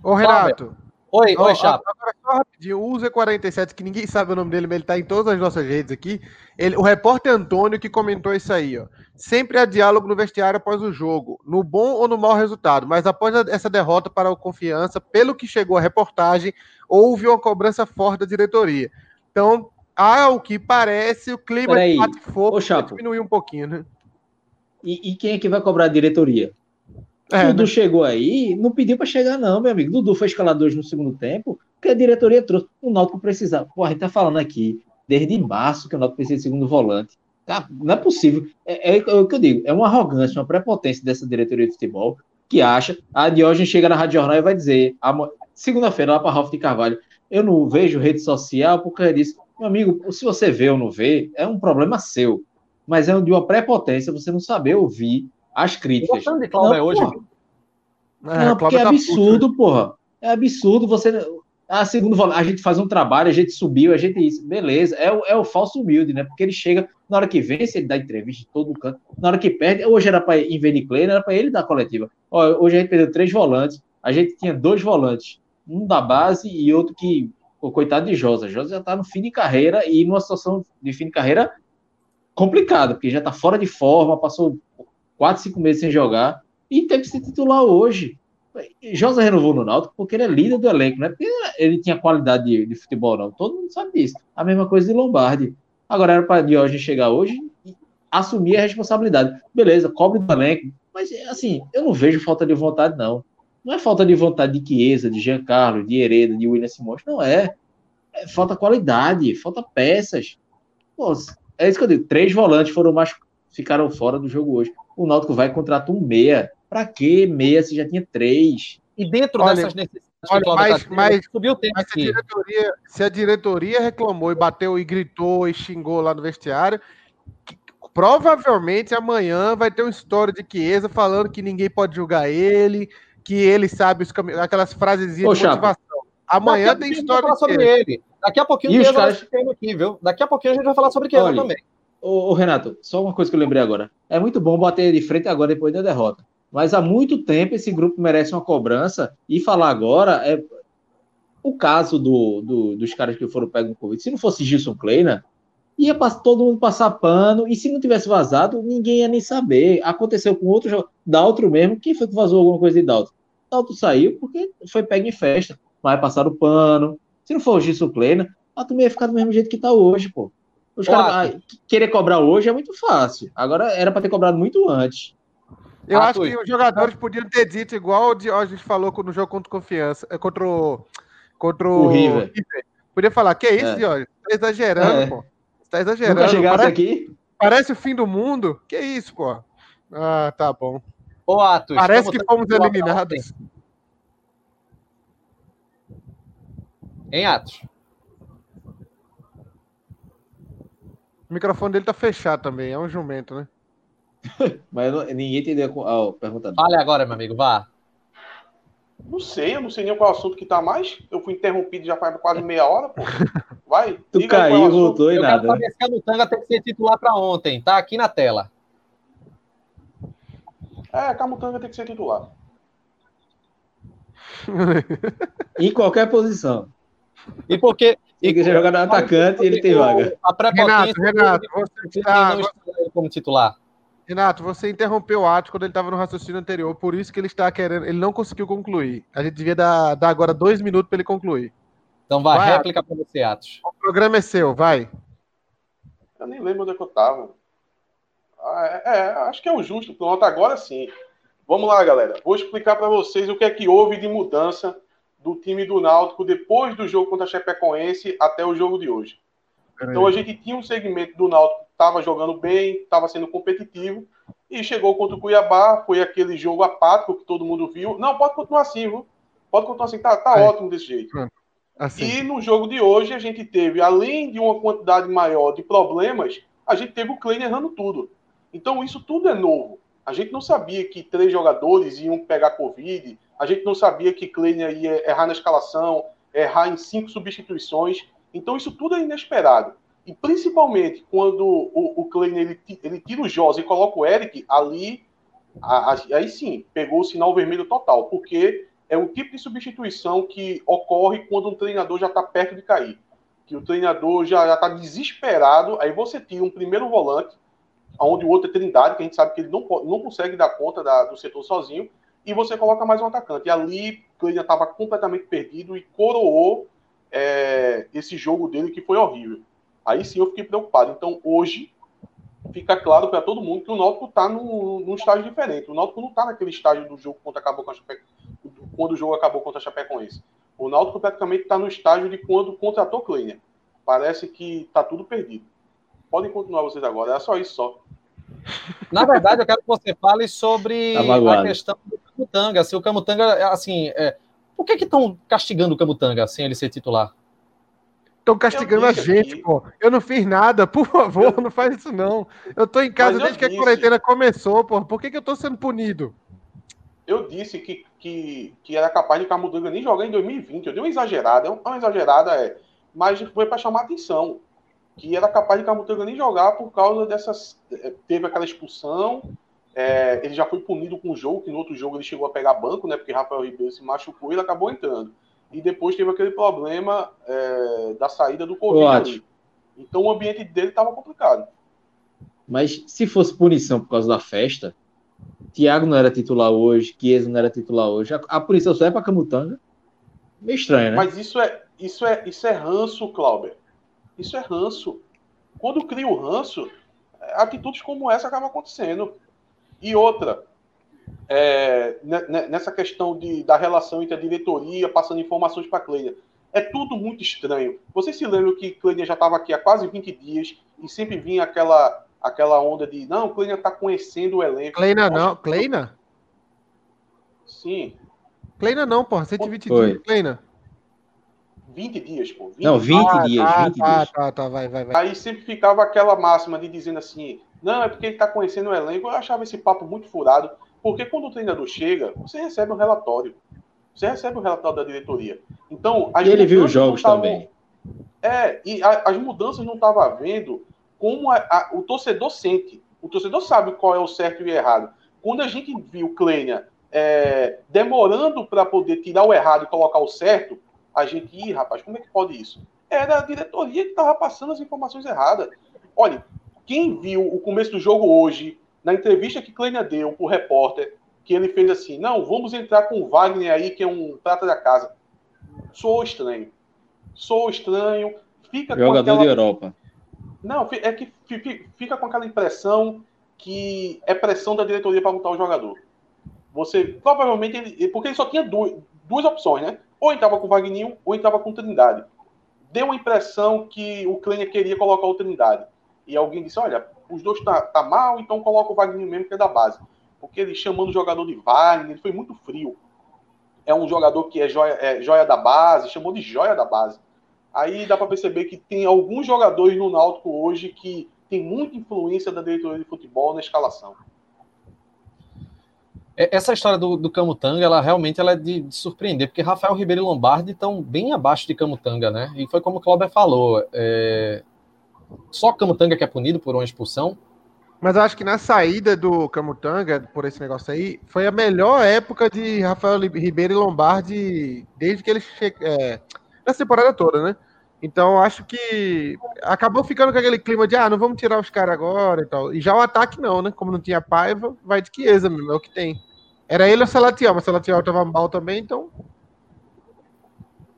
[SPEAKER 2] Ô, Renato.
[SPEAKER 1] Oi, oi, Chapa. Agora
[SPEAKER 2] só rapidinho, o Z47, que ninguém sabe o nome dele, mas ele está em todas as nossas redes aqui. Ele, o repórter Antônio que comentou isso aí, ó. Sempre há diálogo no vestiário após o jogo, no bom ou no mau resultado, mas após essa derrota para o Confiança, pelo que chegou a reportagem, houve uma cobrança forte da diretoria. Então, ao que parece, o clima
[SPEAKER 3] Peraí. de fogo
[SPEAKER 2] diminuiu um pouquinho, né?
[SPEAKER 3] E, e, quem é que vai cobrar a diretoria? É, Dudu né? chegou aí, não pediu para chegar, não, meu amigo. Dudu foi escalador no segundo tempo, porque a diretoria trouxe. O Náutico precisava. Pô, a gente tá falando aqui, desde março, que o Náutico precisa de segundo volante. Tá, não é possível. É, é, é, o que eu digo, é uma arrogância, uma prepotência dessa diretoria de futebol que acha. A Diógenes chega na Rádio Jornal e vai dizer: segunda-feira lá para Ralf de Carvalho. Eu não vejo rede social porque ele disse, meu amigo, se você vê ou não vê, é um problema seu. Mas é de uma prepotência você não saber ouvir as críticas.
[SPEAKER 1] de Cláudio é hoje.
[SPEAKER 3] É, não, porque é tá absurdo, puto. porra. É absurdo você. Ah, segundo a gente faz um trabalho, a gente subiu, a gente isso. Beleza, é o, é o falso humilde, né? Porque ele chega, na hora que vence, ele dá entrevista de todo canto. Na hora que perde, hoje era para em de Clay, era para ele dar coletiva. Ó, hoje a gente perdeu três volantes, a gente tinha dois volantes um da base e outro que, o coitado de Josa. Josa já está no fim de carreira e numa situação de fim de carreira complicada, porque já está fora de forma, passou quatro, cinco meses sem jogar e tem que ser titular hoje. Josa renovou no Náutico porque ele é líder do elenco, não é porque ele tinha qualidade de, de futebol, não. Todo mundo sabe disso. A mesma coisa de Lombardi. Agora era para Diógenes chegar hoje e assumir a responsabilidade. Beleza, cobre do elenco. Mas, assim, eu não vejo falta de vontade, não. Não é falta de vontade de Chiesa, de Giancarlo, de Hereda, de William Simões. Não é. é. Falta qualidade, falta peças. Pô, é isso que eu digo. Três volantes foram mais ficaram fora do jogo hoje. O Náutico vai contratar um meia. Para que meia se já tinha três?
[SPEAKER 1] E dentro olha, dessas necessidades olha,
[SPEAKER 2] mas, tá mas, subiu o tempo mas se, a diretoria, se a diretoria reclamou e bateu e gritou e xingou lá no vestiário, provavelmente amanhã vai ter uma história de Chiesa falando que ninguém pode julgar ele, que ele sabe os cam... aquelas frases de motivação. Amanhã tem história
[SPEAKER 1] sobre ele. Daqui a pouquinho e os caras... aqui, viu? Daqui a pouquinho a gente vai falar sobre Chiesa também.
[SPEAKER 3] Ô, ô, Renato, só uma coisa que eu lembrei agora. É muito bom bater de frente agora depois da derrota. Mas há muito tempo esse grupo merece uma cobrança e falar agora é o caso do, do dos caras que foram pegos no Covid. Se não fosse Gilson Kleina, ia todo mundo passar pano, e se não tivesse vazado, ninguém ia nem saber. Aconteceu com outro jogo, Daltro mesmo, quem foi que vazou alguma coisa de Daltro? Daltro saiu porque foi pego em festa, mas passaram pano. Se não for o Gilson Kleina, a turma ia ficar do mesmo jeito que tá hoje, pô. Os caras querer cobrar hoje é muito fácil. Agora era para ter cobrado muito antes.
[SPEAKER 2] Eu ah, acho que os jogadores podiam ter dito igual a gente falou no jogo contra confiança, eh, contra o, contra o,
[SPEAKER 3] o River.
[SPEAKER 2] Podia falar, que é isso, é. Diógenes? Tá exagerando, é. pô. Tá exagerando.
[SPEAKER 3] Nunca chegasse parece, aqui?
[SPEAKER 2] Parece o fim do mundo? Que isso, pô? Ah, tá bom.
[SPEAKER 1] Ô, Atos,
[SPEAKER 2] parece que fomos eliminados.
[SPEAKER 1] Em Atos?
[SPEAKER 2] O microfone dele tá fechado também, é um jumento, né?
[SPEAKER 3] Mas ninguém entendeu a pergunta.
[SPEAKER 1] Fale agora, meu amigo, vá.
[SPEAKER 4] Não sei, eu não sei nem qual assunto que tá mais. Eu fui interrompido já faz quase meia hora, pô. Vai.
[SPEAKER 3] Tu caiu, voltou e eu nada.
[SPEAKER 1] Eu quero saber se Camutanga tem que ser titular para ontem. Tá aqui na tela.
[SPEAKER 4] É, Camutanga tem que ser titular.
[SPEAKER 3] em qualquer posição.
[SPEAKER 1] E porque.
[SPEAKER 3] E que jogar no atacante, ele tem vaga.
[SPEAKER 2] A Renato, Renato, você está
[SPEAKER 1] como titular.
[SPEAKER 2] Renato, você interrompeu o ato quando ele estava no raciocínio anterior, por isso que ele está querendo. Ele não conseguiu concluir. A gente devia dar, dar agora dois minutos para ele concluir.
[SPEAKER 1] Então vai, vai réplica para você, Atos.
[SPEAKER 2] O programa é seu, vai.
[SPEAKER 4] Eu nem lembro onde é que eu estava. Ah, é, é, acho que é o justo. Pronto, agora sim. Vamos lá, galera. Vou explicar para vocês o que é que houve de mudança do time do Náutico depois do jogo contra a Chapecoense até o jogo de hoje. Então a gente tinha um segmento do Náutico que estava jogando bem, estava sendo competitivo, e chegou contra o Cuiabá, foi aquele jogo apático que todo mundo viu. Não, pode continuar assim, viu? Pode continuar assim, tá, tá é. ótimo desse jeito. Assim. E no jogo de hoje a gente teve, além de uma quantidade maior de problemas, a gente teve o Klein errando tudo. Então isso tudo é novo. A gente não sabia que três jogadores iam pegar Covid, a gente não sabia que Klein ia errar na escalação, errar em cinco substituições. Então isso tudo é inesperado. E principalmente quando o, o Klein ele, ele tira o Josa e coloca o Eric, ali, a, a, aí sim, pegou o sinal vermelho total, porque é um tipo de substituição que ocorre quando um treinador já está perto de cair. Que o treinador já está desesperado, aí você tira um primeiro volante, onde o outro é Trindade, que a gente sabe que ele não, não consegue dar conta da, do setor sozinho, e você coloca mais um atacante. E ali, Klein estava completamente perdido e coroou é, esse jogo dele que foi horrível. Aí sim eu fiquei preocupado. Então hoje fica claro para todo mundo que o Náutico está num, num, estágio diferente. O Náutico não está naquele estágio do jogo quando acabou com a Chape... quando o jogo acabou contra a Chapecoense. O Náutico praticamente está no estágio de quando contratou Kleiner. Parece que está tudo perdido. Podem continuar vocês agora. É só isso só.
[SPEAKER 1] Na verdade, eu quero que você fale sobre tá a questão do Camutanga. Se o Camutanga, assim, é, por que estão castigando o Camutanga sem ele ser titular?
[SPEAKER 2] Estão castigando a gente, aqui. pô. Eu não fiz nada, por favor, eu... não faz isso não. Eu tô em casa desde que a quarentena começou, pô. Por que, que eu tô sendo punido?
[SPEAKER 4] Eu disse que, que, que era capaz de Camutanga nem jogar em 2020. Eu dei uma exagerada, é uma exagerada, é. Mas foi para chamar atenção. Que era capaz de Camutanga nem jogar por causa dessas. É, teve aquela expulsão, é, ele já foi punido com o jogo, que no outro jogo ele chegou a pegar banco, né? Porque Rafael Ribeiro se machucou e ele acabou entrando. E depois teve aquele problema é, da saída do Covid. Então o ambiente dele estava complicado.
[SPEAKER 3] Mas se fosse punição por causa da festa, Thiago não era titular hoje, Chiesa não era titular hoje. A, a punição só é para Camutanga. Meio estranho, né?
[SPEAKER 4] Mas isso é, isso é, isso é ranço, Clauber. Isso é ranço. Quando cria o ranço, atitudes como essa acabam acontecendo. E outra, é, nessa questão de, da relação entre a diretoria passando informações para a Cleia. É tudo muito estranho. Vocês se lembram que Cleia já estava aqui há quase 20 dias e sempre vinha aquela, aquela onda de não, Cleia está conhecendo o elenco.
[SPEAKER 2] Kleina não, Kleina?
[SPEAKER 4] Sim.
[SPEAKER 2] Kleina não, porra, 120 Foi. dias. Kleina.
[SPEAKER 4] 20 dias, pô. 20
[SPEAKER 3] não, 20 ah, dias,
[SPEAKER 2] tá,
[SPEAKER 3] 20
[SPEAKER 2] tá,
[SPEAKER 3] dias.
[SPEAKER 2] Tá, tá, vai, vai, vai.
[SPEAKER 4] Aí sempre ficava aquela máxima de dizendo assim, não, é porque ele está conhecendo o elenco. Eu achava esse papo muito furado, porque quando o treinador chega, você recebe um relatório. Você recebe um relatório da diretoria. Então,
[SPEAKER 3] e ele viu os jogos tavam, também.
[SPEAKER 4] É, e a, as mudanças não estavam vendo como a, a, o torcedor sente. O torcedor sabe qual é o certo e o errado. Quando a gente viu Kleina é, demorando para poder tirar o errado e colocar o certo, a gente, ih, rapaz, como é que pode isso? Era a diretoria que estava passando as informações erradas. Olha, quem viu o começo do jogo hoje, na entrevista que Kleina deu para o repórter, que ele fez assim: não, vamos entrar com o Wagner aí, que é um prata da casa. Sou estranho. Sou estranho. Fica
[SPEAKER 3] Jogador aquela... de Europa.
[SPEAKER 4] Não, é que fica com aquela impressão que é pressão da diretoria para montar o jogador. Você provavelmente ele, porque ele só tinha duas, duas opções, né? Ou entrava com o Wagner ou entrava com o Trindade. Deu a impressão que o Kleiner queria colocar o Trindade. E alguém disse: olha, os dois tá, tá mal, então coloca o Wagner mesmo, que é da base. Porque ele chamando o jogador de Wagner, ele foi muito frio. É um jogador que é joia, é joia da base, chamou de joia da base. Aí dá para perceber que tem alguns jogadores no Náutico hoje que tem muita influência da diretoria de futebol na escalação.
[SPEAKER 1] É, essa história do, do Camutanga, ela realmente ela é de, de, surpreender, porque Rafael Ribeiro e Lombardi estão bem abaixo de Camutanga, né? E foi como o Cláudio falou, é... só Camutanga que é punido por uma expulsão,
[SPEAKER 2] mas eu acho que na saída do Camutanga, por esse negócio aí, foi a melhor época de Rafael Ribeiro e Lombardi desde que ele chegou. É, nessa temporada toda, né? Então acho que acabou ficando com aquele clima de ah, não vamos tirar os caras agora e tal. E já o ataque não, né? Como não tinha Paiva, vai de Chiesa mesmo, é o que tem. Era ele ou Salatiel, mas Salatiel tava mal também, então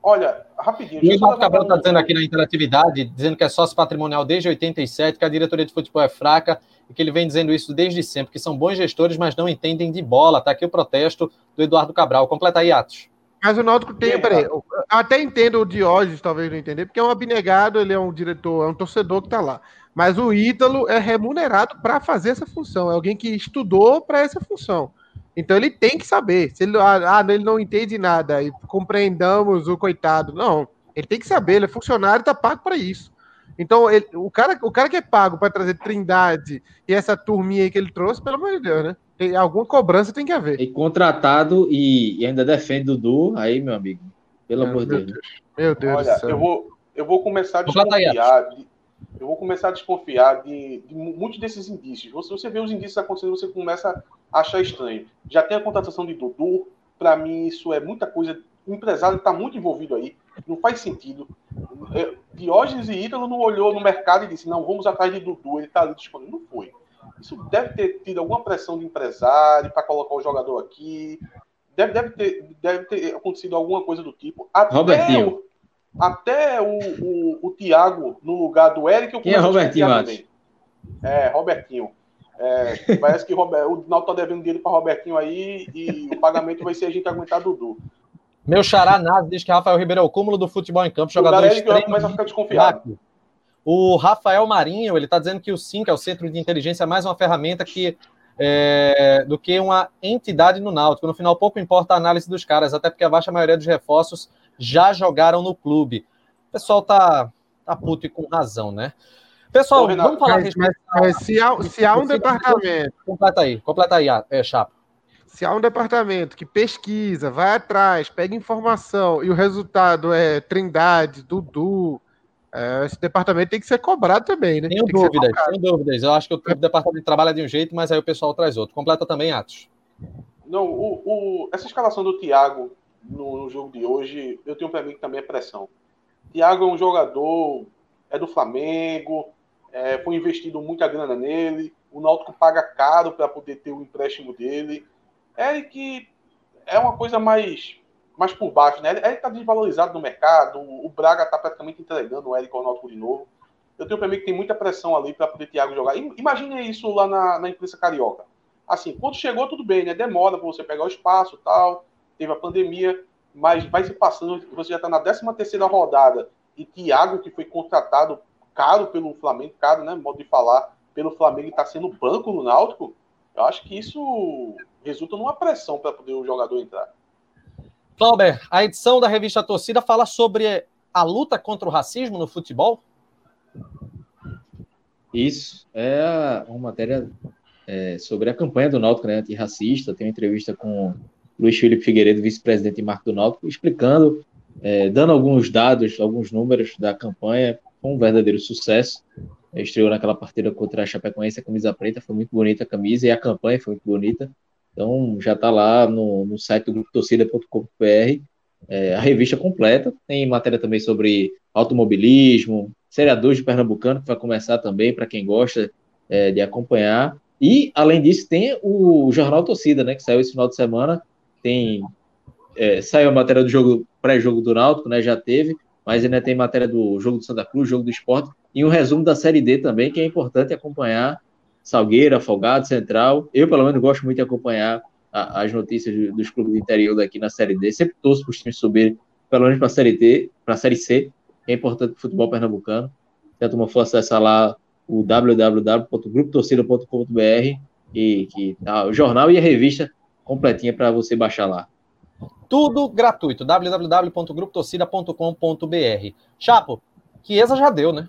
[SPEAKER 4] Olha, rapidinho.
[SPEAKER 1] O Eduardo Cabral está dizendo aqui na interatividade, dizendo que é sócio patrimonial desde 87, que a diretoria de futebol é fraca e que ele vem dizendo isso desde sempre, que são bons gestores, mas não entendem de bola. Está aqui o protesto do Eduardo Cabral. Completa aí, Atos.
[SPEAKER 2] Mas o Náutico tem, peraí, até entendo o Diógenes, talvez não entender, porque é um abnegado, ele é um diretor, é um torcedor que está lá. Mas o Ítalo é remunerado para fazer essa função, é alguém que estudou para essa função. Então ele tem que saber. Se ele, ah, ah, ele não entende nada e compreendamos o coitado. Não, ele tem que saber, ele é funcionário e está pago para isso. Então, ele, o, cara, o cara que é pago para trazer Trindade e essa turminha aí que ele trouxe, pelo amor de Deus, né? Tem, alguma cobrança tem que haver.
[SPEAKER 3] E contratado e, e ainda defende o Dudu, aí, meu amigo. Pelo amor de Deus. Deus.
[SPEAKER 2] Meu Deus
[SPEAKER 4] Olha, do céu. Eu vou, eu vou começar a desconfiar. De, eu vou começar a desconfiar de, de muitos desses indícios. Você, você vê os indícios acontecendo, você começa achar estranho. Já tem a contratação de Dudu, para mim isso é muita coisa. O empresário está muito envolvido aí, não faz sentido. É, Diógenes e Ítalo não olhou no mercado e disse: não, vamos atrás de Dudu, ele está ali disponível. Não foi. Isso deve ter tido alguma pressão de empresário para colocar o jogador aqui. Deve, deve, ter, deve ter acontecido alguma coisa do tipo.
[SPEAKER 3] Até Robertinho.
[SPEAKER 4] O, até o, o, o Thiago no lugar do Eric.
[SPEAKER 3] Quem é Robertinho?
[SPEAKER 4] É, Robertinho. É, parece que Robert, o Naldo tá devendo dinheiro para Robertinho aí e o pagamento vai ser a gente aguentar Dudu.
[SPEAKER 1] Meu xará Naz diz que Rafael Ribeiro é o cúmulo do futebol em campo, jogador extremo.
[SPEAKER 4] Começa a ficar desconfiado.
[SPEAKER 1] O Rafael Marinho, ele está dizendo que o SINC, é o Centro de Inteligência, é mais uma ferramenta que, é, do que uma entidade no Náutico. No final, pouco importa a análise dos caras, até porque a baixa maioria dos reforços já jogaram no clube. O pessoal tá, tá puto e com razão, né? Pessoal, Ô, vamos falar
[SPEAKER 2] mas, mas, mas se há, se há um departamento.
[SPEAKER 1] Completa aí, completa aí, é, Chapa.
[SPEAKER 2] Se há um departamento que pesquisa, vai atrás, pega informação e o resultado é Trindade, Dudu, é, esse departamento tem que ser cobrado também, né?
[SPEAKER 1] Tenho dúvidas, tenho dúvidas. Eu acho que o departamento trabalha de um jeito, mas aí o pessoal traz outro. Completa também, Atos.
[SPEAKER 4] Não, o, o, essa escalação do Thiago no, no jogo de hoje, eu tenho para mim que também é pressão. Thiago é um jogador, é do Flamengo, é, foi investido muita grana nele. o Náutico paga caro para poder ter o empréstimo dele. Eric é uma coisa mais, mais por baixo, né? Eric está desvalorizado no mercado, o Braga está praticamente entregando o Eric ao Náutico de novo. Eu tenho para mim que tem muita pressão ali para poder Thiago jogar. Imagine isso lá na, na imprensa carioca. Assim, quando chegou, tudo bem, né? Demora para você pegar o espaço tal, teve a pandemia, mas vai se passando, você já está na 13 terceira rodada, e Thiago, que foi contratado caro pelo Flamengo, caro, né? Modo de falar, pelo Flamengo está sendo banco no Náutico, eu acho que isso resulta numa pressão para poder o jogador entrar.
[SPEAKER 1] Clauber, a edição da revista Torcida fala sobre a luta contra o racismo no futebol?
[SPEAKER 3] Isso, é uma matéria é, sobre a campanha do Náutico né, antirracista. Tem uma entrevista com Luiz Felipe Figueiredo, vice-presidente e marco do Náutico, explicando, é, dando alguns dados, alguns números da campanha. Foi um verdadeiro sucesso estreou naquela partida contra a Chapecoense, a camisa preta, foi muito bonita a camisa e a campanha foi muito bonita. Então já está lá no, no site do grupo torcida.com.br é, a revista completa. Tem matéria também sobre automobilismo, Série 2 de Pernambucano, que vai começar também para quem gosta é, de acompanhar. E, além disso, tem o Jornal Torcida, né, que saiu esse final de semana. Tem, é, saiu a matéria do jogo pré-jogo do Náutico, né, já teve, mas ainda tem matéria do jogo do Santa Cruz, jogo do esporte, e um resumo da Série D também, que é importante acompanhar. Salgueira, Afogado, Central. Eu, pelo menos, gosto muito de acompanhar a, as notícias dos clubes do interior daqui na Série D. Sempre torço para os times subirem, pelo menos para a Série D, para a Série C, que é importante para o futebol pernambucano. Se a turma for acessar lá o www.grupotorcida.com.br e que tá, o jornal e a revista completinha para você baixar lá.
[SPEAKER 1] Tudo gratuito, www.grupotorcida.com.br. Chapo, Chiesa já deu, né?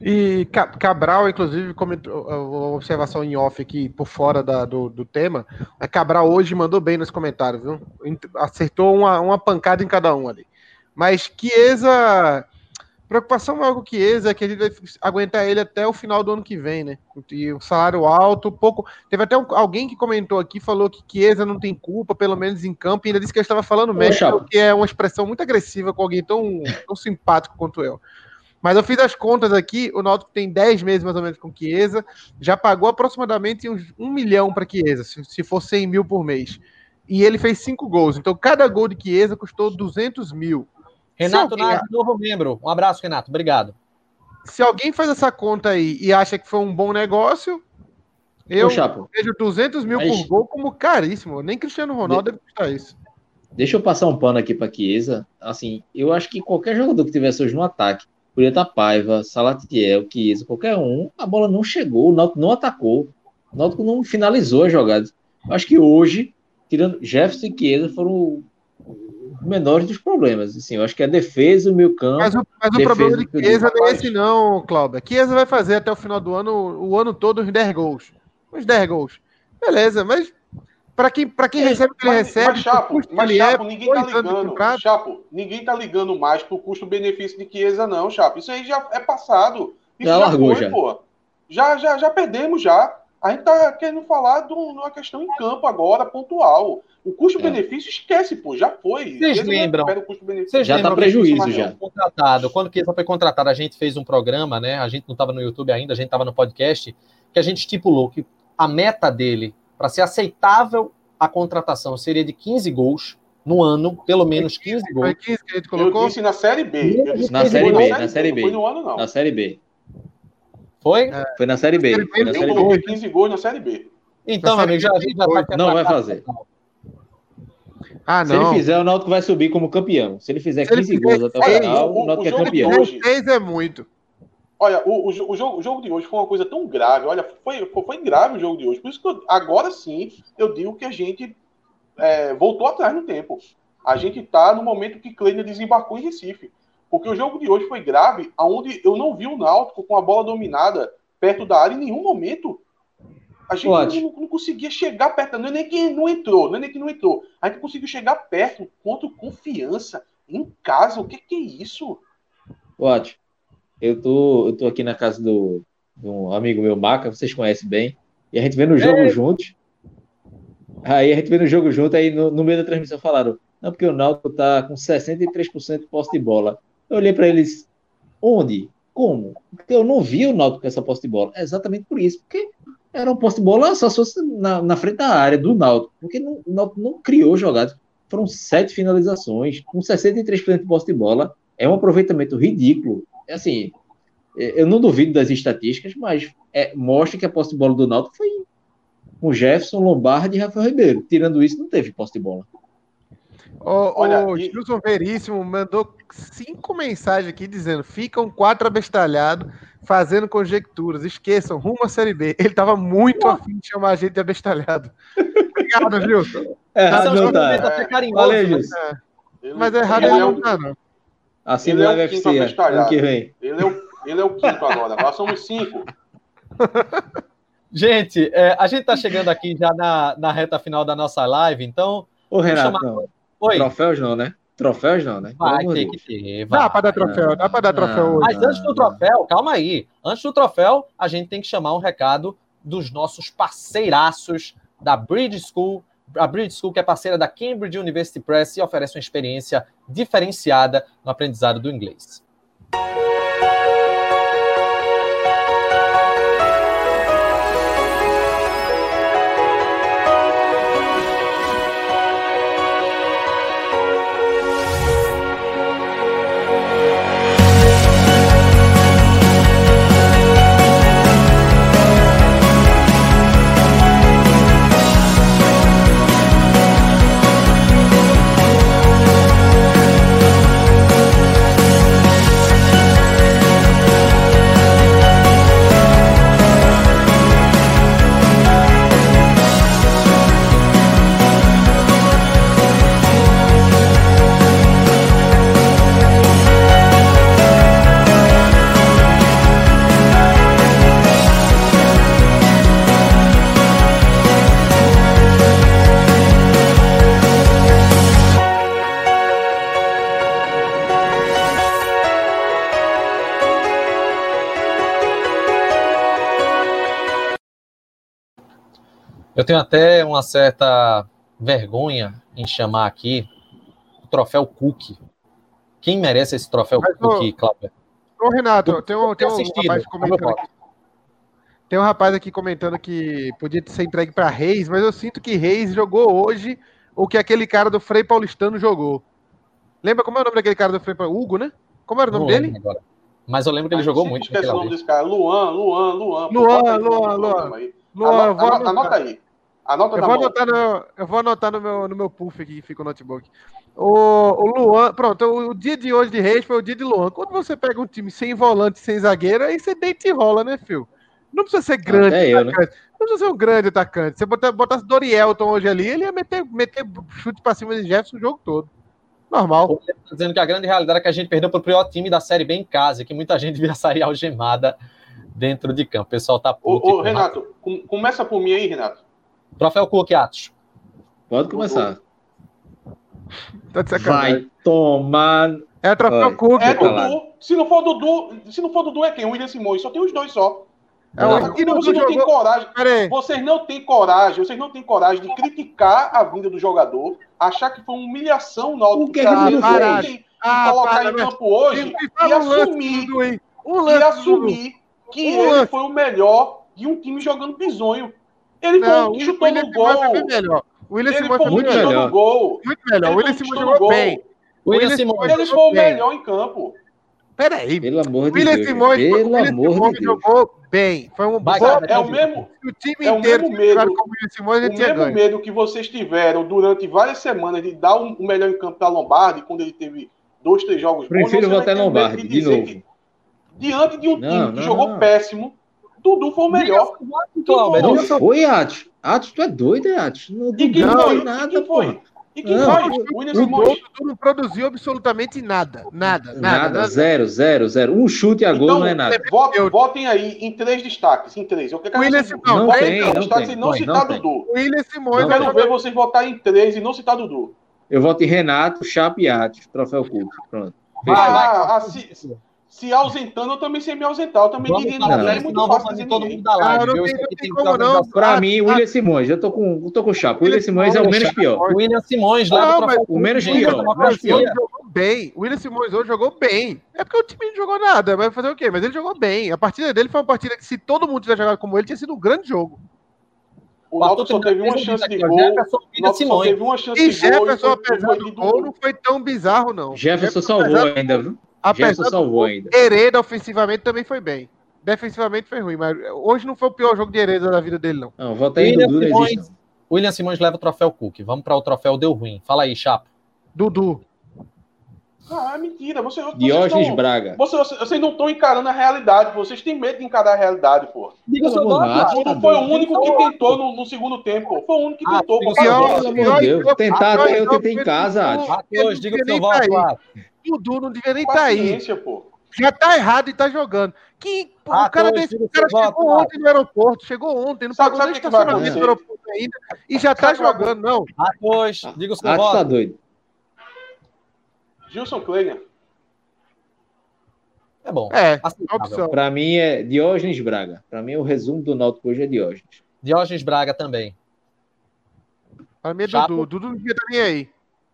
[SPEAKER 2] E Cabral, inclusive, comentou uma observação em off aqui por fora da, do, do tema. A Cabral hoje mandou bem nos comentários, viu? Acertou uma, uma pancada em cada um ali. Mas Chiesa. Preocupação maior com o Chiesa é que a gente vai aguentar ele até o final do ano que vem, né? E o salário alto, pouco. Teve até um, alguém que comentou aqui, falou que Chiesa não tem culpa, pelo menos em campo, e ainda disse que eu estava falando mesmo, que é uma expressão muito agressiva com alguém tão, tão simpático quanto eu. Mas eu fiz as contas aqui, o Náutico tem 10 meses mais ou menos com Chiesa, já pagou aproximadamente uns 1 milhão para Chiesa, se, se for 100 mil por mês. E ele fez 5 gols, então cada gol de Chiesa custou 200 mil.
[SPEAKER 1] Renato alguém... Novo membro. Um abraço, Renato, obrigado.
[SPEAKER 2] Se alguém faz essa conta aí e acha que foi um bom negócio, eu Ô, vejo 200 mil Mas... por gol como caríssimo. Nem Cristiano Ronaldo de... deve custar isso.
[SPEAKER 3] Deixa eu passar um pano aqui para Chiesa. Assim, eu acho que qualquer jogador que tivesse hoje no ataque Podia estar Paiva, Salatiel, Chiesa, qualquer um, a bola não chegou, o Náutico não atacou, o Náutico não finalizou as jogadas. Acho que hoje, tirando Jefferson e Chiesa, foram menores dos problemas. Assim, eu acho que a defesa, o meio campo.
[SPEAKER 2] Mas o, mas o problema de Chiesa não é esse, não, Cláudio. Chiesa vai fazer até o final do ano, o ano todo, uns 10 gols. Uns 10 gols. Beleza, mas para quem, pra quem recebe o que ele recebe.
[SPEAKER 4] Mas, Chapo, mas, Chapo é, ninguém tá ligando. Chapo, ninguém tá ligando mais pro custo-benefício de Chiesa, não, Chapo. Isso aí já é passado. Isso
[SPEAKER 3] já, já largou, foi, já.
[SPEAKER 4] pô. Já, já, já perdemos já. A gente tá querendo falar de uma questão em campo agora, pontual. O custo-benefício, é. esquece, pô, já foi.
[SPEAKER 1] Vocês lembram?
[SPEAKER 3] Vocês já tá prejuízo, já.
[SPEAKER 1] Contratado. Quando o Chiesa foi contratado, a gente fez um programa, né? A gente não estava no YouTube ainda, a gente estava no podcast, que a gente estipulou que a meta dele para ser aceitável a contratação seria de 15 gols no ano, pelo menos 15 gols. Foi 15
[SPEAKER 4] que a gente colocou? Eu disse na Série B.
[SPEAKER 3] na Série B, na Série B. Foi no ano, não. Na Série B.
[SPEAKER 1] Foi?
[SPEAKER 3] É. Foi na Série B.
[SPEAKER 4] Foi na série B. 15 gols na Série B.
[SPEAKER 1] Então, meu amigo, já, a gente já
[SPEAKER 3] tá Não vai fazer. Ah, não. Se ele fizer, o Náutico vai subir como campeão. Se ele fizer 15 gols até o final, o Náutico é campeão.
[SPEAKER 2] 6 é muito.
[SPEAKER 4] Olha, o, o, o, jogo, o jogo de hoje foi uma coisa tão grave. Olha, foi, foi, foi grave o jogo de hoje. Por isso que eu, agora sim eu digo que a gente é, voltou atrás no tempo. A gente está no momento que Kleiner desembarcou em Recife. Porque o jogo de hoje foi grave, aonde eu não vi o Náutico com a bola dominada perto da área em nenhum momento. A gente não, não, conseguia chegar perto, não é nem que não entrou, não é nem que não entrou. A gente conseguiu chegar perto, contra confiança, em casa. O que, que é isso?
[SPEAKER 3] Ótimo. Eu tô, eu tô aqui na casa do, de um amigo meu, Maca, vocês conhecem bem, e a gente vê no jogo é. juntos. Aí a gente vê no jogo junto, aí no, no meio da transmissão falaram, não, porque o Náutico tá com 63% de posse de bola. Eu olhei para eles, onde? como? Porque eu não vi o Náutico com essa posse de bola. É exatamente por isso, porque era um posse de bola só se fosse na, na frente da área do Náutico, porque não, o Náutico não criou jogadas. Foram sete finalizações, com 63% de posse de bola. É um aproveitamento ridículo. É assim, é, eu não duvido das estatísticas, mas é, mostra que a posse de bola do Náutico foi com Jefferson, Lombardi e Rafael Ribeiro. Tirando isso, não teve posse de bola.
[SPEAKER 2] O, Olha, o e... Gilson Veríssimo mandou cinco mensagens aqui dizendo: ficam quatro abestalhados fazendo conjecturas. Esqueçam, rumo à Série B. Ele estava muito Ué. afim de chamar a gente de abestalhado. Obrigado, Gilson.
[SPEAKER 3] É, errado não tá. É, carinhoso, Valeu, Gilson.
[SPEAKER 2] É. Mas é errado ele não tá, não.
[SPEAKER 3] Assim ele é o UFC, ano
[SPEAKER 4] que vem. Ele é o, ele é o quinto agora. Nós somos cinco.
[SPEAKER 1] Gente, é, a gente está chegando aqui já na, na reta final da nossa live, então.
[SPEAKER 3] Ô, Renato, chamar... Oi. Troféus não, né? Troféus não, né?
[SPEAKER 1] Vai ter que ter. Vai.
[SPEAKER 2] Dá para dar troféu, dá para dar troféu hoje.
[SPEAKER 1] Mas antes do troféu, calma aí. Antes do troféu, a gente tem que chamar um recado dos nossos parceiraços da Bridge School. A Bridge School, que é parceira da Cambridge University Press e oferece uma experiência diferenciada no aprendizado do inglês. Eu tenho até uma certa vergonha em chamar aqui o troféu Cook. Quem merece esse troféu Mas, Cook, ô, Cláudio?
[SPEAKER 2] Ô, Renato, tem um, tem um rapaz comentando aqui. Tem um rapaz aqui comentando que podia ser entregue para Reis, mas eu sinto que Reis jogou hoje o que aquele cara do Frei Paulistano jogou. Lembra como é o nome daquele cara do Frei Paulistano? Hugo, né? Como era o nome dele? Agora.
[SPEAKER 1] Mas eu lembro que ele jogou muito.
[SPEAKER 4] Esquece o nome desse cara. Luan, Luan, Luan.
[SPEAKER 2] Luan, Luan, Luan.
[SPEAKER 4] Luan, anota, anota aí.
[SPEAKER 2] Anota eu, vou anotar no, eu vou anotar no meu, no meu puff aqui que fica o notebook. O, o Luan, pronto, o, o, dia de hoje de Reis foi o dia de Luan. Quando você pega um time sem volante, sem zagueiro, aí você deita e rola, né, Phil? Não precisa ser grande eu, né? Não precisa ser um grande atacante. Você botasse, botasse Dorielton hoje ali, ele ia meter, meter chute pra cima de Jefferson o jogo todo. Normal.
[SPEAKER 1] Tá dizendo que a grande realidade é que a gente perdeu pro pior time da Série B em casa, que muita gente via sair algemada dentro de campo. O pessoal tá
[SPEAKER 4] puto. Ô, ô Renato, com, começa por mim aí, Renato.
[SPEAKER 1] Troféu Cook, Atos.
[SPEAKER 3] Pode começar.
[SPEAKER 2] Tá de
[SPEAKER 3] Vai tomar.
[SPEAKER 2] É troféu Cook.
[SPEAKER 4] É Dudu. Se não for Dudu, se não for Dudu, é quem? O William Simões. Só tem os dois só. É, vocês não jogou... têm coragem. Vocês não têm coragem, vocês não têm coragem de criticar a vinda do jogador, achar que foi uma humilhação na hora que
[SPEAKER 2] ah,
[SPEAKER 4] e colocar para, em campo hoje e assumir, um e assumir que ele foi o melhor de um time jogando bisonho. Ele não, foi o que chutou no gol. Foi melhor.
[SPEAKER 2] O William Simões foi muito melhor.
[SPEAKER 4] Gol.
[SPEAKER 2] Muito melhor. O William Simões jogou bem.
[SPEAKER 4] O William Simões ele foi o melhor em campo.
[SPEAKER 2] Peraí.
[SPEAKER 3] Pelo amor de William Deus. Simões,
[SPEAKER 2] Pelo William amor Simões de jogou bem. Foi um
[SPEAKER 4] bom. É o mesmo.
[SPEAKER 2] O time é inteiro
[SPEAKER 4] o mesmo medo, com o William Simões, o mesmo ganho. medo que vocês tiveram durante várias semanas de dar o melhor em campo para Lombardi, quando ele teve dois, três jogos
[SPEAKER 3] bons. Prefiro votar Lombardi, de, de novo. Que,
[SPEAKER 4] diante de um não, time não, que jogou não. péssimo, Dudu foi o melhor.
[SPEAKER 3] Não foi, Atos. Atos, tu é doido, é, Atos? Não,
[SPEAKER 4] e quem não foi? nada, e foi? E quem não, foi?
[SPEAKER 2] O. Dudu não produziu absolutamente nada. Nada, nada. Nada, nada.
[SPEAKER 3] zero, zero, zero. Um chute a gol então, não é nada.
[SPEAKER 4] Votem, votem aí em três destaques, em três. Eu quero
[SPEAKER 2] que William
[SPEAKER 4] Simões.
[SPEAKER 2] Não,
[SPEAKER 3] não tem, não
[SPEAKER 4] tem. e não citar
[SPEAKER 2] não
[SPEAKER 4] Dudu.
[SPEAKER 2] William Simões.
[SPEAKER 4] Eu quero ver vocês votarem em três e não citar Dudu.
[SPEAKER 3] Eu voto em Renato, Chape e Atos. Troféu Culto. Pronto.
[SPEAKER 4] Ah, assim, se ausentando, eu também sei me ausentar. Eu também
[SPEAKER 1] vamos diria não, é muito fácil fazer todo mundo da live. Não, não tem,
[SPEAKER 3] tem, como não. Pra mim, William Simões, eu tô com, eu tô com o chapo. William Simões é o menos pior.
[SPEAKER 1] William Simões lá
[SPEAKER 3] O menos pior.
[SPEAKER 2] bem. O William Simões hoje jogou bem. É porque o time não jogou nada, vai fazer o quê? Mas ele jogou bem. A partida dele foi uma partida que, se todo mundo tivesse jogado como ele, tinha sido um grande jogo.
[SPEAKER 4] O Náutico só teve uma chance de gol. Jefferson, só teve uma chance
[SPEAKER 2] e Jefferson, apesar do gol, não foi tão bizarro, não.
[SPEAKER 3] Jefferson, salvou ainda, viu?
[SPEAKER 2] Apesar salvou ainda. Hereda, ofensivamente, também foi bem. Defensivamente foi ruim, mas hoje não foi o pior jogo de Hereda da vida dele, não. Não,
[SPEAKER 1] aí, Dudu, Simões, William Simões leva o troféu Cook. Vamos para o troféu Deu Ruim. Fala aí, Chapo.
[SPEAKER 2] Dudu.
[SPEAKER 4] Ah, é mentira. Você,
[SPEAKER 3] Diógenes não, Braga.
[SPEAKER 4] Você, vocês não estão encarando a realidade. Vocês têm medo de encarar a realidade, pô.
[SPEAKER 1] Diga o seu nome.
[SPEAKER 4] Não foi o único que tentou no, no, segundo tempo. Foi o único que ah, tentou. Pelo
[SPEAKER 3] amor de Deus. Tentar até eu tentei em casa,
[SPEAKER 2] Matheus, diga o seu voto. Dudu não deveria nem estar tá aí. Pô. Já tá errado e tá jogando. Que, ah, o cara, desse, o cara chegou voto, ontem no aeroporto, chegou ontem, não sabe, pagou nem estacionamento no aeroporto ainda e já tá jogando, não.
[SPEAKER 1] Ah, pois, diga o seu ah, voto.
[SPEAKER 3] tá doido.
[SPEAKER 4] Gilson Kleiner.
[SPEAKER 1] É bom.
[SPEAKER 3] É, opção. Pra mim é Diógenes Braga. Pra mim o resumo do Náutico hoje é Diógenes.
[SPEAKER 1] Diógenes Braga também.
[SPEAKER 2] Pra mim é Dudu. Dudu não devia estar nem aí.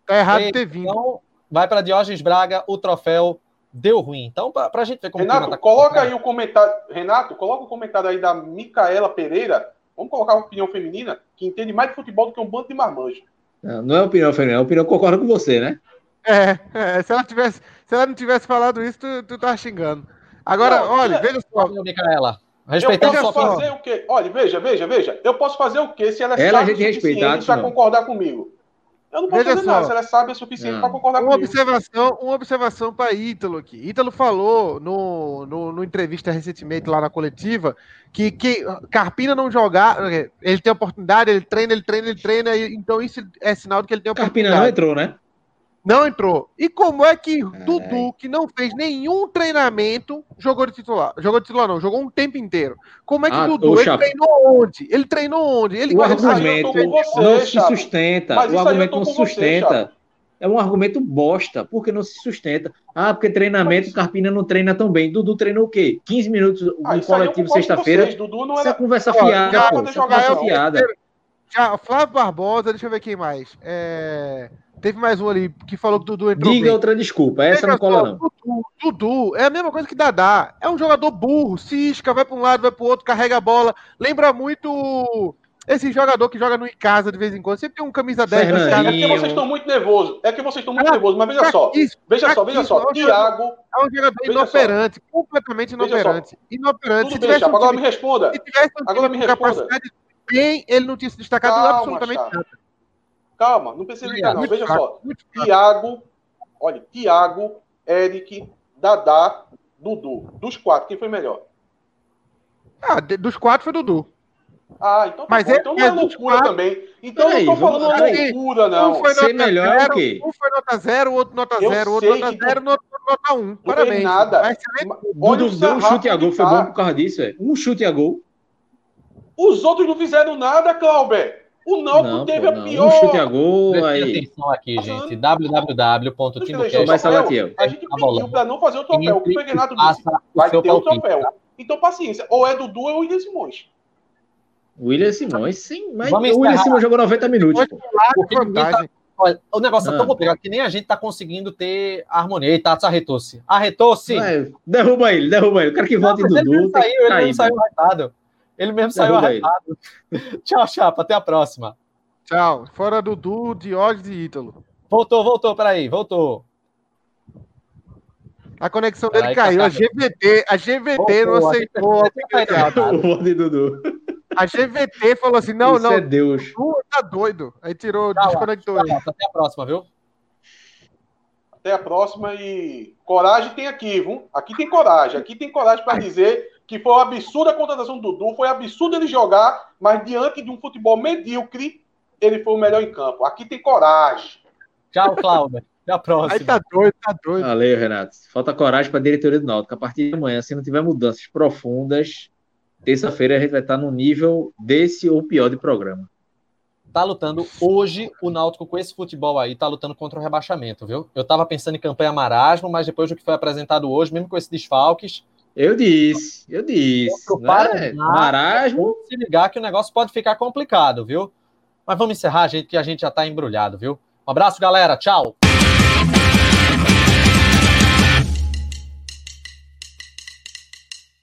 [SPEAKER 2] Tá errado de ter vindo. Então,
[SPEAKER 1] vai para Diógenes Braga o troféu deu ruim. Então, para a gente ver como
[SPEAKER 4] Renato, tá coloca aí o comentário. Renato, coloca o comentário aí da Micaela Pereira. Vamos colocar uma opinião feminina que entende mais de futebol do que um bando de marmanjos.
[SPEAKER 3] Não, não é opinião feminina, é opinião concorda com você, né?
[SPEAKER 2] É, é, se ela tivesse, se ela não tivesse falado isso, tu, tu tá xingando. Agora, não, olha, é, veja só.
[SPEAKER 1] Micaela.
[SPEAKER 4] Respeitando eu posso fazer o quê? Olha, veja, veja, veja. Eu posso fazer o quê se ela é
[SPEAKER 3] ela sábia o suficiente
[SPEAKER 4] para concordar comigo? Eu não posso Veja fazer só, nada, se ela é sábia o suficiente para concordar
[SPEAKER 2] uma comigo. Observação, uma observação para Ítalo aqui. Ítalo falou no, no, no, entrevista recentemente lá na coletiva que, que Carpina não jogar, ele tem oportunidade, ele treina, ele treina, ele treina, então isso é sinal de que ele tem
[SPEAKER 3] oportunidade. Carpina não entrou, né?
[SPEAKER 2] Não entrou. E como é que Ai. Dudu, que não fez nenhum treinamento, jogou de titular? Jogou de titular, não, jogou um tempo inteiro. Como é que ah, Dudu, ele treinou onde? Ele treinou onde? Ele
[SPEAKER 3] o argumento você, não se sustenta. Mas o argumento não sustenta. Você, é um argumento bosta, porque não se sustenta. Ah, porque treinamento, Mas... Carpina não treina tão bem. Dudu treinou o quê? 15 minutos no ah, coletivo sexta-feira. Dudu não era... Isso é conversa fiada, pô. Isso é conversa fiada.
[SPEAKER 2] Já, Flávio Barbosa, deixa eu ver quem mais. É... Teve mais um ali que falou que o Dudu entrou.
[SPEAKER 3] Diga bem. outra desculpa, essa não cola não.
[SPEAKER 2] Dudu, Dudu é a mesma coisa que Dadá. É um jogador burro, cisca, vai para um lado, vai para o outro, carrega a bola. Lembra muito esse jogador que joga no casa de vez em quando. Sempre tem um camisa 10.
[SPEAKER 4] É que vocês estão muito nervosos. É que vocês estão muito ah, nervosos, mas veja só. Isso, veja só, veja só. Thiago.
[SPEAKER 2] É um jogador inoperante, só. completamente inoperante. Inoperante.
[SPEAKER 4] Tudo bem, agora me responda. Se tivesse um agora me responda.
[SPEAKER 2] bem, ele não tinha se destacado Calma, absolutamente nada.
[SPEAKER 4] Calma, não precisa ficar, não. Veja só. Tiago, olha, Tiago, Eric, Dadá, Dudu. Dos quatro, quem foi melhor?
[SPEAKER 2] Ah, de, dos quatro foi Dudu.
[SPEAKER 4] Ah, então tá Mas bom. É, então não é, é loucura quatro... também. Então eu não tô falando uma loucura, não.
[SPEAKER 2] Um foi Ser melhor zero, o quê? Um foi nota zero, o outro nota eu zero, o outro nota zero, o outro nota um. Parabéns.
[SPEAKER 4] nada.
[SPEAKER 3] Mas, Olha Dudu deu um chute a gol, foi bom por causa disso, é. Um chute a gol.
[SPEAKER 4] Os outros não fizeram nada, Clauber. O Náutico teve pô, a pior. Um
[SPEAKER 3] chute a gol aí.
[SPEAKER 1] atenção aqui, gente. www.timocast.
[SPEAKER 4] Lá A gente pediu para não fazer o troféu. O que o Renato disse? Vai ter o troféu. Tá? Então, paciência. Ou é Dudu ou é o William Simões.
[SPEAKER 3] William Simões, sim. Mas Vamos o William Simões jogou 90 minutos.
[SPEAKER 1] Tá, olha, o negócio é tão ah. complicado que nem a gente tá conseguindo ter harmonia. E Tats arretou-se. Arretou-se.
[SPEAKER 3] Derruba ele, derruba ele. O cara que volta em Dudu.
[SPEAKER 1] Ele saiu, ele não saiu arretado. Ele mesmo saiu arrasado. Tchau, Chapa. Até a próxima.
[SPEAKER 2] Tchau. Fora Dudu, Diógenes e Ítalo.
[SPEAKER 1] Voltou, voltou. Peraí, voltou.
[SPEAKER 2] A conexão dele caiu. A GVT, a GVT voltou, não aceitou
[SPEAKER 3] a Dudu.
[SPEAKER 2] A GVT falou assim: não,
[SPEAKER 3] Isso
[SPEAKER 2] não.
[SPEAKER 3] É Deus.
[SPEAKER 2] Dudu tá doido. Aí tirou, tchau, desconectou.
[SPEAKER 1] Tchau, até a próxima, viu?
[SPEAKER 4] Até a próxima e coragem tem aqui, viu? Aqui tem coragem. Aqui tem coragem para dizer que foi uma absurda a contratação do Dudu, foi absurdo ele jogar, mas diante de um futebol medíocre, ele foi o melhor em campo. Aqui tem coragem.
[SPEAKER 1] Tchau, Cláudio. Até a próxima. Aí
[SPEAKER 2] tá doido, tá doido.
[SPEAKER 3] Valeu, Renato. Falta coragem para a diretoria do Náutico. A partir de amanhã, se não tiver mudanças profundas, terça-feira a gente vai estar no nível desse ou pior de programa.
[SPEAKER 1] Tá lutando hoje o Náutico com esse futebol aí, tá lutando contra o rebaixamento, viu? Eu tava pensando em campanha marasmo, mas depois do que foi apresentado hoje, mesmo com esses desfalques,
[SPEAKER 3] eu disse, eu disse. Né? Marasmo.
[SPEAKER 1] Se ligar que o negócio pode ficar complicado, viu? Mas vamos encerrar, gente, que a gente já está embrulhado, viu? Um abraço, galera. Tchau.